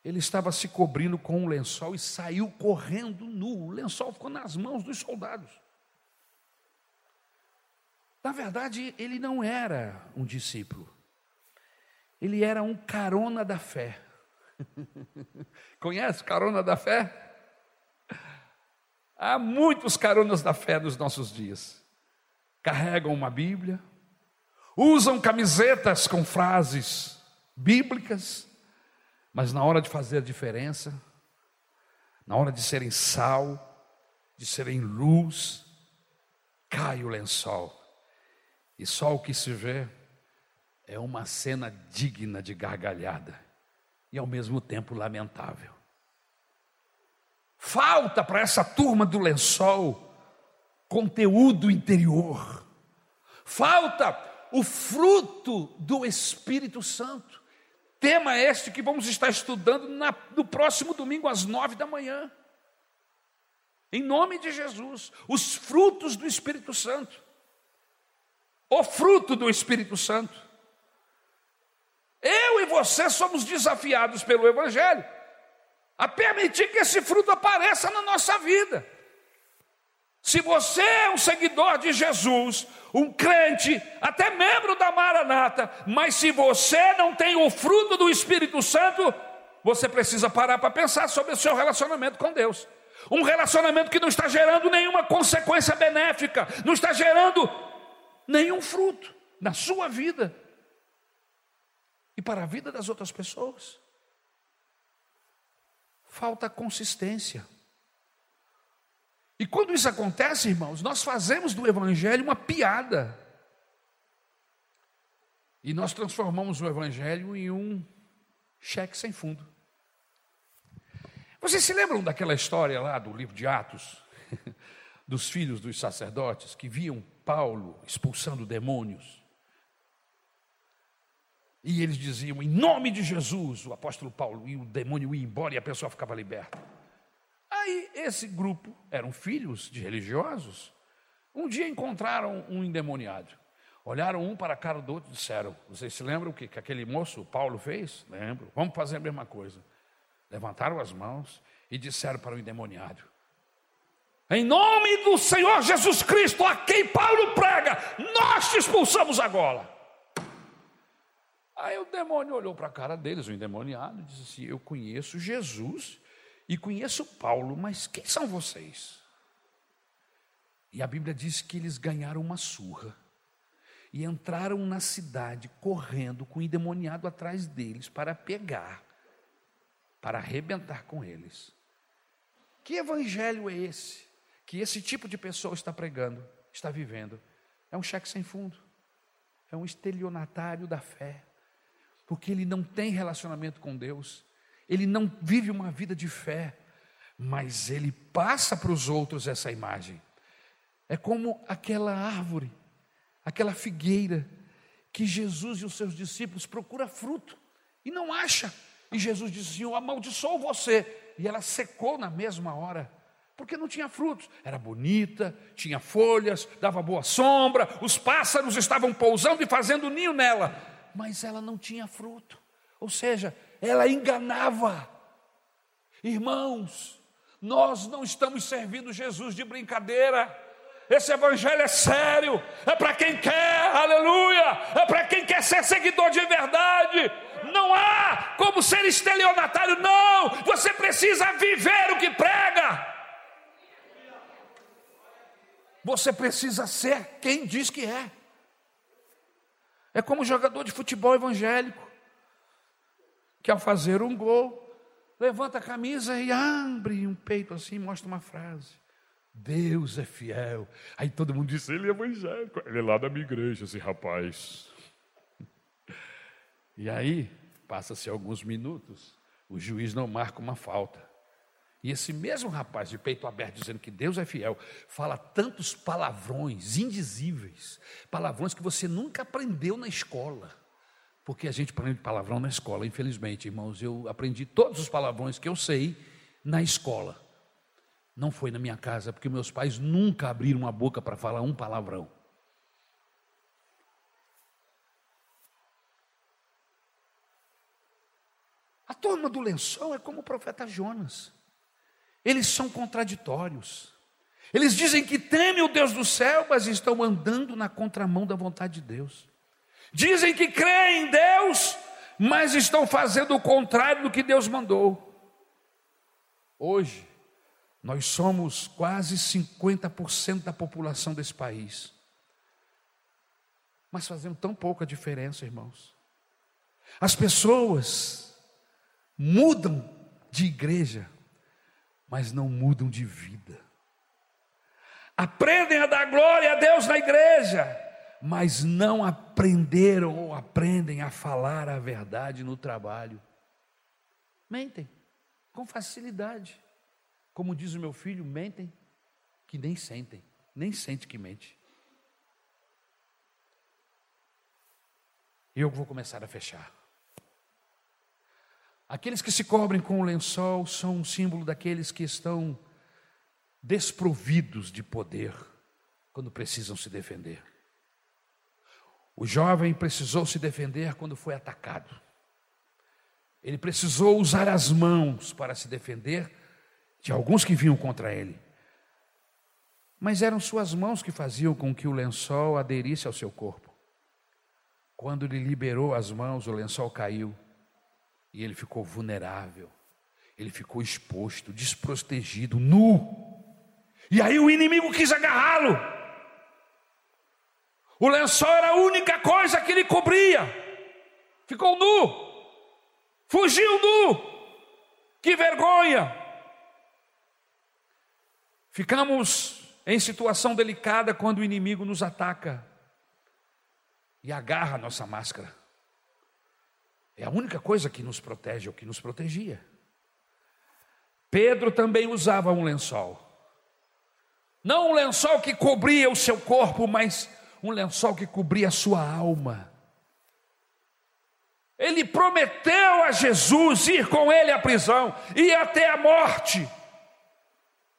ele estava se cobrindo com um lençol e saiu correndo nu. O lençol ficou nas mãos dos soldados. Na verdade, ele não era um discípulo, ele era um carona da fé. *laughs* Conhece carona da fé? Há muitos caronas da fé nos nossos dias. Carregam uma Bíblia, usam camisetas com frases bíblicas, mas na hora de fazer a diferença, na hora de serem sal, de serem luz, cai o lençol. E só o que se vê é uma cena digna de gargalhada e ao mesmo tempo lamentável. Falta para essa turma do lençol conteúdo interior. Falta o fruto do Espírito Santo. Tema este que vamos estar estudando na, no próximo domingo às nove da manhã. Em nome de Jesus, os frutos do Espírito Santo. O fruto do Espírito Santo. Eu e você somos desafiados pelo Evangelho a permitir que esse fruto apareça na nossa vida. Se você é um seguidor de Jesus, um crente, até membro da Maranata, mas se você não tem o fruto do Espírito Santo, você precisa parar para pensar sobre o seu relacionamento com Deus. Um relacionamento que não está gerando nenhuma consequência benéfica, não está gerando nenhum fruto na sua vida e para a vida das outras pessoas. Falta consistência. E quando isso acontece, irmãos, nós fazemos do Evangelho uma piada. E nós transformamos o Evangelho em um cheque sem fundo. Vocês se lembram daquela história lá do livro de Atos, *laughs* dos filhos dos sacerdotes que viam Paulo expulsando demônios? E eles diziam, em nome de Jesus, o apóstolo Paulo, e o demônio ia embora e a pessoa ficava liberta. Aí esse grupo eram filhos de religiosos. Um dia encontraram um endemoniado. Olharam um para a cara do outro e disseram: Vocês se lembram o que, que aquele moço, Paulo, fez? Lembro. Vamos fazer a mesma coisa. Levantaram as mãos e disseram para o endemoniado: Em nome do Senhor Jesus Cristo, a quem Paulo prega, nós te expulsamos agora. Aí o demônio olhou para a cara deles, o endemoniado, e disse assim: Eu conheço Jesus e conheço Paulo, mas quem são vocês? E a Bíblia diz que eles ganharam uma surra e entraram na cidade correndo com o endemoniado atrás deles para pegar, para arrebentar com eles. Que evangelho é esse que esse tipo de pessoa está pregando, está vivendo? É um cheque sem fundo, é um estelionatário da fé, porque ele não tem relacionamento com Deus ele não vive uma vida de fé, mas ele passa para os outros essa imagem. É como aquela árvore, aquela figueira, que Jesus e os seus discípulos procuram fruto e não acha. E Jesus disse: Eu amaldiçoo você. E ela secou na mesma hora, porque não tinha frutos. Era bonita, tinha folhas, dava boa sombra, os pássaros estavam pousando e fazendo ninho nela, mas ela não tinha fruto. Ou seja, ela enganava. Irmãos, nós não estamos servindo Jesus de brincadeira. Esse evangelho é sério, é para quem quer, aleluia, é para quem quer ser seguidor de verdade. Não há como ser estelionatário, não. Você precisa viver o que prega. Você precisa ser quem diz que é. É como jogador de futebol evangélico que ao fazer um gol, levanta a camisa e abre um peito assim, mostra uma frase. Deus é fiel. Aí todo mundo diz, ele é evangélico. Ele é lá da minha igreja, esse rapaz. E aí, passa-se alguns minutos, o juiz não marca uma falta. E esse mesmo rapaz de peito aberto, dizendo que Deus é fiel, fala tantos palavrões indizíveis, palavrões que você nunca aprendeu na escola. Porque a gente aprende palavrão na escola, infelizmente, irmãos. Eu aprendi todos os palavrões que eu sei na escola. Não foi na minha casa, porque meus pais nunca abriram a boca para falar um palavrão. A turma do lençol é como o profeta Jonas. Eles são contraditórios. Eles dizem que temem o Deus do céu, mas estão andando na contramão da vontade de Deus. Dizem que creem em Deus, mas estão fazendo o contrário do que Deus mandou. Hoje, nós somos quase 50% da população desse país. Mas fazemos tão pouca diferença, irmãos. As pessoas mudam de igreja, mas não mudam de vida. Aprendem a dar glória a Deus na igreja, mas não aprenderam ou aprendem a falar a verdade no trabalho. Mentem com facilidade. Como diz o meu filho, mentem que nem sentem, nem sente que mente. E eu vou começar a fechar. Aqueles que se cobrem com o lençol são um símbolo daqueles que estão desprovidos de poder quando precisam se defender. O jovem precisou se defender quando foi atacado. Ele precisou usar as mãos para se defender de alguns que vinham contra ele. Mas eram suas mãos que faziam com que o lençol aderisse ao seu corpo. Quando ele liberou as mãos, o lençol caiu e ele ficou vulnerável, ele ficou exposto, desprotegido, nu. E aí o inimigo quis agarrá-lo. O lençol era a única coisa que ele cobria. Ficou nu. Fugiu nu. Que vergonha. Ficamos em situação delicada quando o inimigo nos ataca e agarra a nossa máscara. É a única coisa que nos protege, ou que nos protegia. Pedro também usava um lençol. Não um lençol que cobria o seu corpo, mas um lençol que cobria a sua alma. Ele prometeu a Jesus ir com ele à prisão, ir até a morte.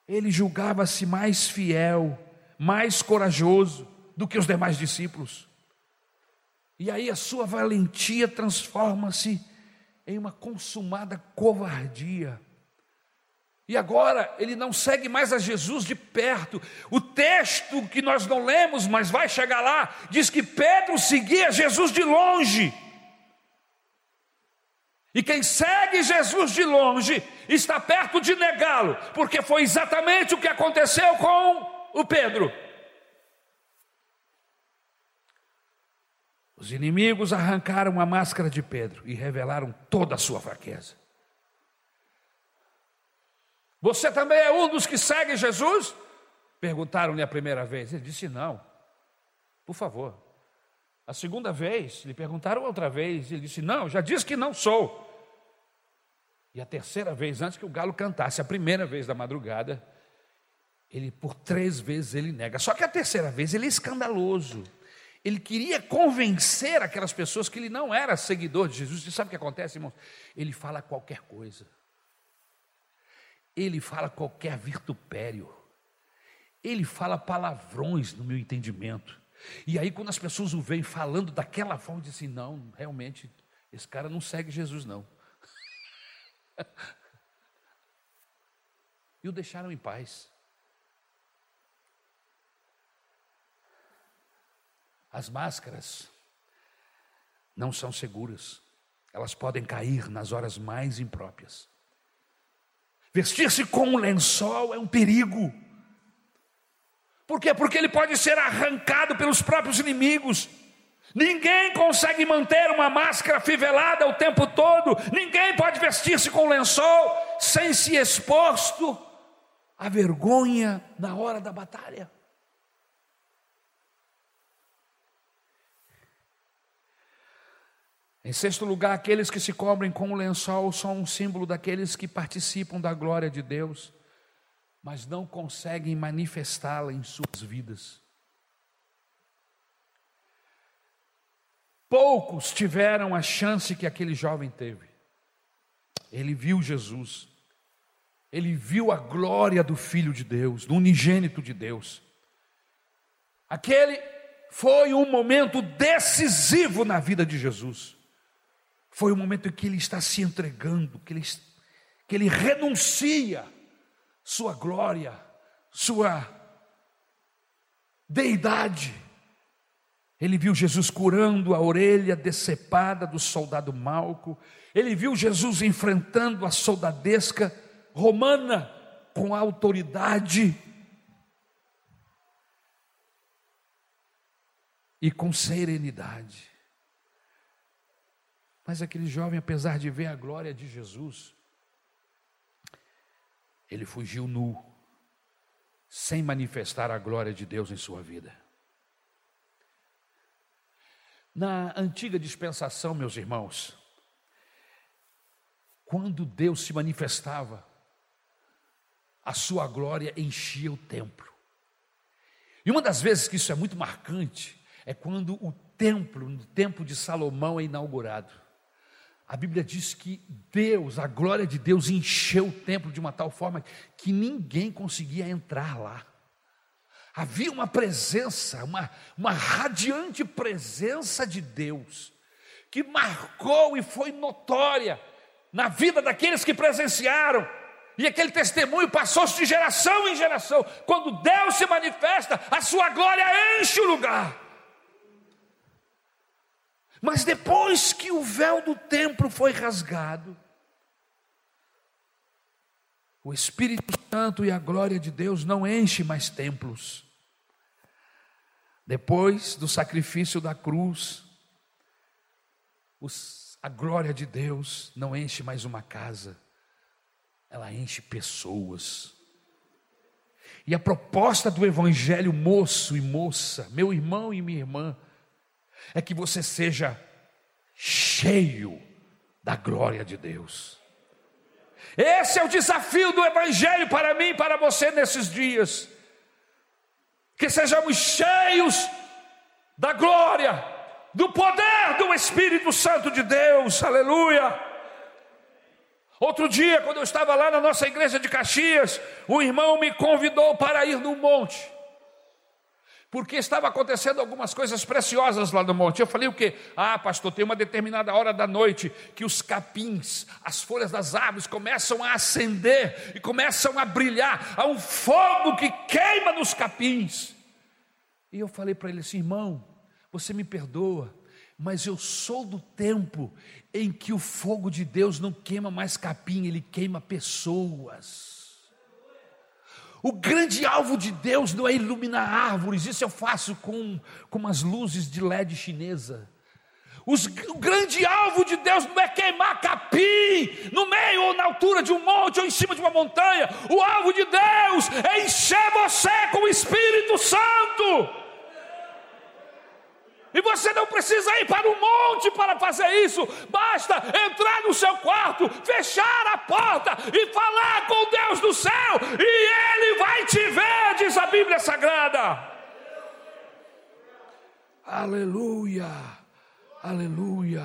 Ele julgava-se mais fiel, mais corajoso do que os demais discípulos. E aí a sua valentia transforma-se em uma consumada covardia. E agora ele não segue mais a Jesus de perto. O texto que nós não lemos, mas vai chegar lá, diz que Pedro seguia Jesus de longe. E quem segue Jesus de longe está perto de negá-lo, porque foi exatamente o que aconteceu com o Pedro. Os inimigos arrancaram a máscara de Pedro e revelaram toda a sua fraqueza. Você também é um dos que segue Jesus? Perguntaram-lhe a primeira vez. Ele disse: Não, por favor. A segunda vez, lhe perguntaram outra vez. Ele disse: Não, já disse que não sou. E a terceira vez, antes que o galo cantasse, a primeira vez da madrugada, ele por três vezes ele nega. Só que a terceira vez ele é escandaloso. Ele queria convencer aquelas pessoas que ele não era seguidor de Jesus. E sabe o que acontece, irmãos? Ele fala qualquer coisa. Ele fala qualquer virtupério. Ele fala palavrões no meu entendimento. E aí, quando as pessoas o veem falando daquela forma, dizem assim: não, realmente, esse cara não segue Jesus, não. *laughs* e o deixaram em paz. As máscaras não são seguras, elas podem cair nas horas mais impróprias. Vestir-se com um lençol é um perigo. Por quê? Porque ele pode ser arrancado pelos próprios inimigos. Ninguém consegue manter uma máscara fivelada o tempo todo. Ninguém pode vestir-se com lençol sem se exposto à vergonha na hora da batalha. Em sexto lugar, aqueles que se cobrem com o lençol são um símbolo daqueles que participam da glória de Deus, mas não conseguem manifestá-la em suas vidas. Poucos tiveram a chance que aquele jovem teve. Ele viu Jesus, ele viu a glória do Filho de Deus, do unigênito de Deus. Aquele foi um momento decisivo na vida de Jesus. Foi o momento em que ele está se entregando, que ele, que ele renuncia sua glória, sua deidade. Ele viu Jesus curando a orelha decepada do soldado Malco. Ele viu Jesus enfrentando a soldadesca romana com autoridade e com serenidade. Mas aquele jovem, apesar de ver a glória de Jesus, ele fugiu nu, sem manifestar a glória de Deus em sua vida. Na antiga dispensação, meus irmãos, quando Deus se manifestava, a sua glória enchia o templo. E uma das vezes que isso é muito marcante é quando o templo, no templo de Salomão, é inaugurado. A Bíblia diz que Deus, a glória de Deus, encheu o templo de uma tal forma que ninguém conseguia entrar lá. Havia uma presença, uma, uma radiante presença de Deus, que marcou e foi notória na vida daqueles que presenciaram. E aquele testemunho passou-se de geração em geração. Quando Deus se manifesta, a sua glória enche o lugar. Mas depois que o véu do templo foi rasgado, o Espírito Santo e a glória de Deus não enche mais templos. Depois do sacrifício da cruz, os, a glória de Deus não enche mais uma casa ela enche pessoas. E a proposta do Evangelho, moço e moça, meu irmão e minha irmã, é que você seja cheio da glória de Deus. Esse é o desafio do Evangelho para mim e para você nesses dias. Que sejamos cheios da glória, do poder do Espírito Santo de Deus, aleluia. Outro dia, quando eu estava lá na nossa igreja de Caxias, um irmão me convidou para ir no monte. Porque estava acontecendo algumas coisas preciosas lá no monte. Eu falei o quê? Ah, pastor, tem uma determinada hora da noite que os capins, as folhas das árvores começam a acender e começam a brilhar. Há um fogo que queima nos capins. E eu falei para ele assim, irmão, você me perdoa, mas eu sou do tempo em que o fogo de Deus não queima mais capim, ele queima pessoas. O grande alvo de Deus não é iluminar árvores, isso eu faço com, com umas luzes de LED chinesa. Os, o grande alvo de Deus não é queimar capim no meio ou na altura de um monte ou em cima de uma montanha. O alvo de Deus é encher você com o Espírito Santo. E você não precisa ir para o monte para fazer isso. Basta entrar no seu quarto, fechar a porta e falar com Deus do céu, e Ele vai te ver, diz a Bíblia Sagrada. Aleluia, aleluia.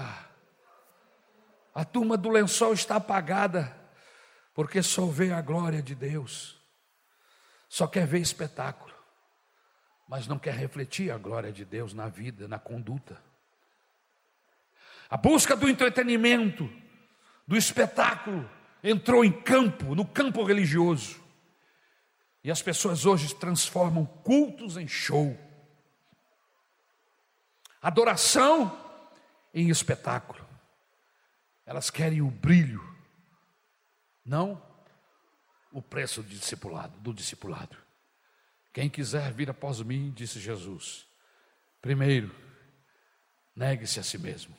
A turma do lençol está apagada, porque só vê a glória de Deus, só quer ver espetáculo mas não quer refletir a glória de Deus na vida, na conduta. A busca do entretenimento, do espetáculo, entrou em campo, no campo religioso. E as pessoas hoje transformam cultos em show, adoração em espetáculo. Elas querem o brilho, não o preço do discipulado, do discipulado. Quem quiser vir após mim, disse Jesus, primeiro, negue-se a si mesmo.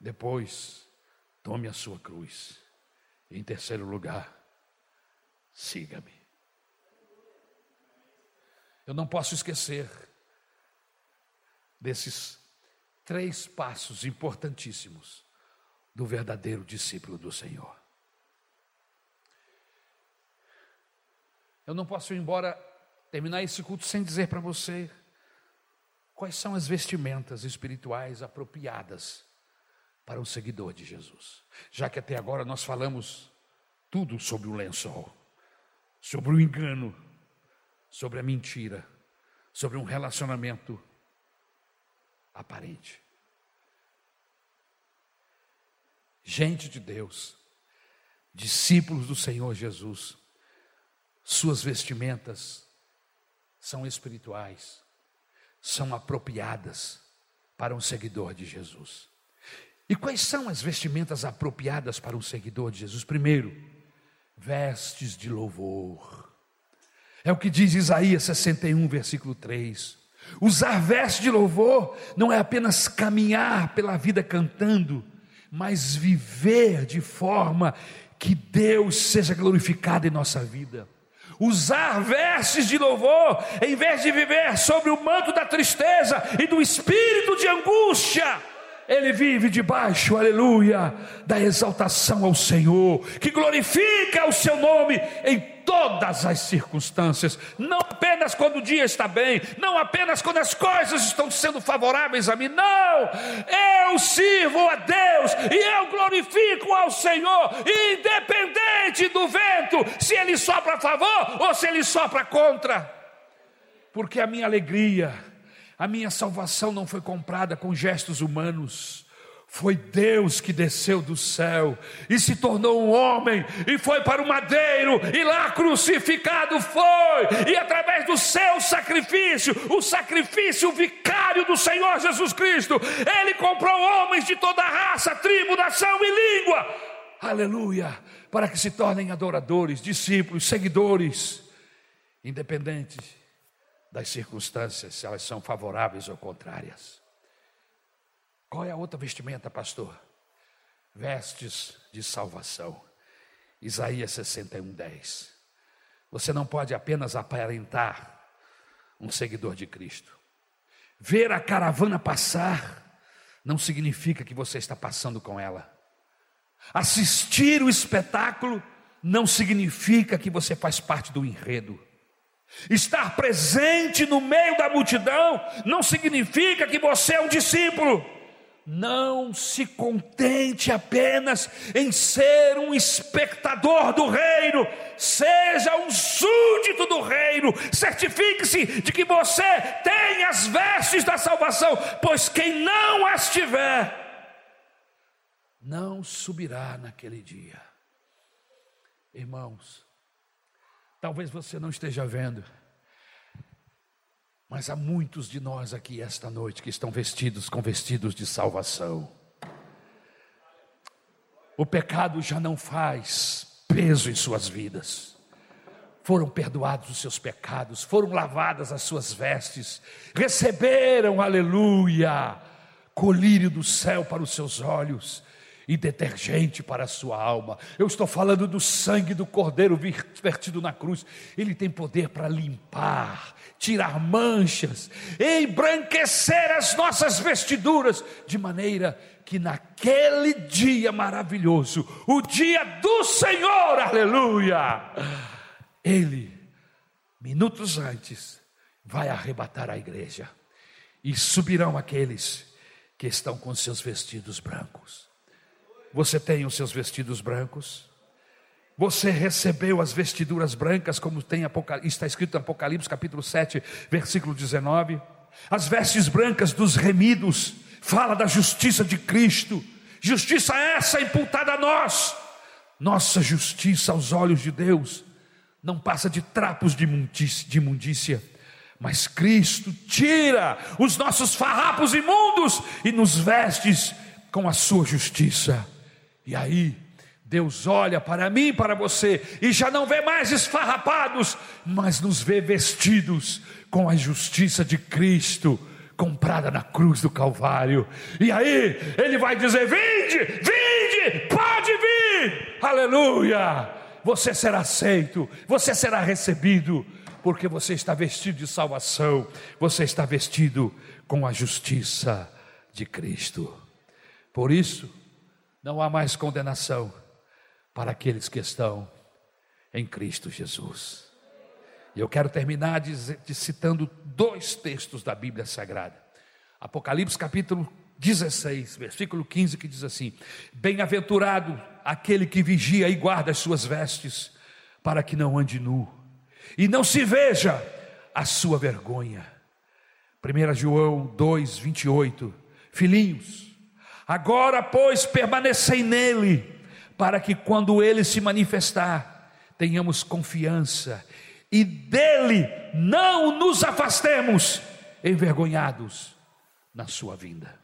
Depois, tome a sua cruz. Em terceiro lugar, siga-me. Eu não posso esquecer desses três passos importantíssimos do verdadeiro discípulo do Senhor. Eu não posso ir embora terminar esse culto sem dizer para você quais são as vestimentas espirituais apropriadas para um seguidor de Jesus. Já que até agora nós falamos tudo sobre o lençol, sobre o engano, sobre a mentira, sobre um relacionamento aparente. Gente de Deus, discípulos do Senhor Jesus, suas vestimentas são espirituais, são apropriadas para um seguidor de Jesus. E quais são as vestimentas apropriadas para um seguidor de Jesus? Primeiro, vestes de louvor. É o que diz Isaías 61, versículo 3. Usar vestes de louvor não é apenas caminhar pela vida cantando, mas viver de forma Que Deus seja glorificado em nossa vida. Usar vestes de louvor, em vez de viver sobre o manto da tristeza e do espírito de angústia ele vive debaixo, aleluia, da exaltação ao Senhor, que glorifica o seu nome em todas as circunstâncias, não apenas quando o dia está bem, não apenas quando as coisas estão sendo favoráveis a mim, não, eu sirvo a Deus e eu glorifico ao Senhor, independente do vento, se ele sopra a favor ou se ele sopra contra, porque a minha alegria, a minha salvação não foi comprada com gestos humanos. Foi Deus que desceu do céu e se tornou um homem e foi para o madeiro e lá crucificado foi. E através do seu sacrifício, o sacrifício vicário do Senhor Jesus Cristo, ele comprou homens de toda raça, tribo, nação e língua. Aleluia! Para que se tornem adoradores, discípulos, seguidores, independentes das circunstâncias, se elas são favoráveis ou contrárias. Qual é a outra vestimenta, pastor? Vestes de salvação. Isaías 61, 10. Você não pode apenas aparentar um seguidor de Cristo. Ver a caravana passar não significa que você está passando com ela. Assistir o espetáculo não significa que você faz parte do enredo. Estar presente no meio da multidão não significa que você é um discípulo. Não se contente apenas em ser um espectador do reino, seja um súdito do reino, certifique-se de que você tem as vestes da salvação, pois quem não as tiver, não subirá naquele dia. Irmãos, Talvez você não esteja vendo, mas há muitos de nós aqui esta noite que estão vestidos com vestidos de salvação. O pecado já não faz peso em suas vidas. Foram perdoados os seus pecados, foram lavadas as suas vestes, receberam, aleluia, colírio do céu para os seus olhos e detergente para a sua alma. Eu estou falando do sangue do Cordeiro vertido na cruz. Ele tem poder para limpar, tirar manchas, embranquecer as nossas vestiduras, de maneira que naquele dia maravilhoso, o dia do Senhor, aleluia, Ele, minutos antes, vai arrebatar a igreja e subirão aqueles que estão com seus vestidos brancos. Você tem os seus vestidos brancos? Você recebeu as vestiduras brancas, como tem está escrito em Apocalipse capítulo 7, versículo 19. As vestes brancas dos remidos, fala da justiça de Cristo. Justiça essa imputada a nós. Nossa justiça aos olhos de Deus não passa de trapos de imundícia, mas Cristo tira os nossos farrapos imundos e nos vestes com a sua justiça. E aí, Deus olha para mim e para você e já não vê mais esfarrapados, mas nos vê vestidos com a justiça de Cristo, comprada na cruz do Calvário. E aí, Ele vai dizer: Vinde, vinde, pode vir, aleluia. Você será aceito, você será recebido, porque você está vestido de salvação, você está vestido com a justiça de Cristo. Por isso, não há mais condenação para aqueles que estão em Cristo Jesus. E eu quero terminar citando dois textos da Bíblia Sagrada. Apocalipse capítulo 16, versículo 15, que diz assim: Bem-aventurado aquele que vigia e guarda as suas vestes, para que não ande nu, e não se veja a sua vergonha. 1 João 2, 28. Filhinhos, Agora, pois, permanecei nele, para que quando ele se manifestar, tenhamos confiança e dele não nos afastemos envergonhados na sua vinda.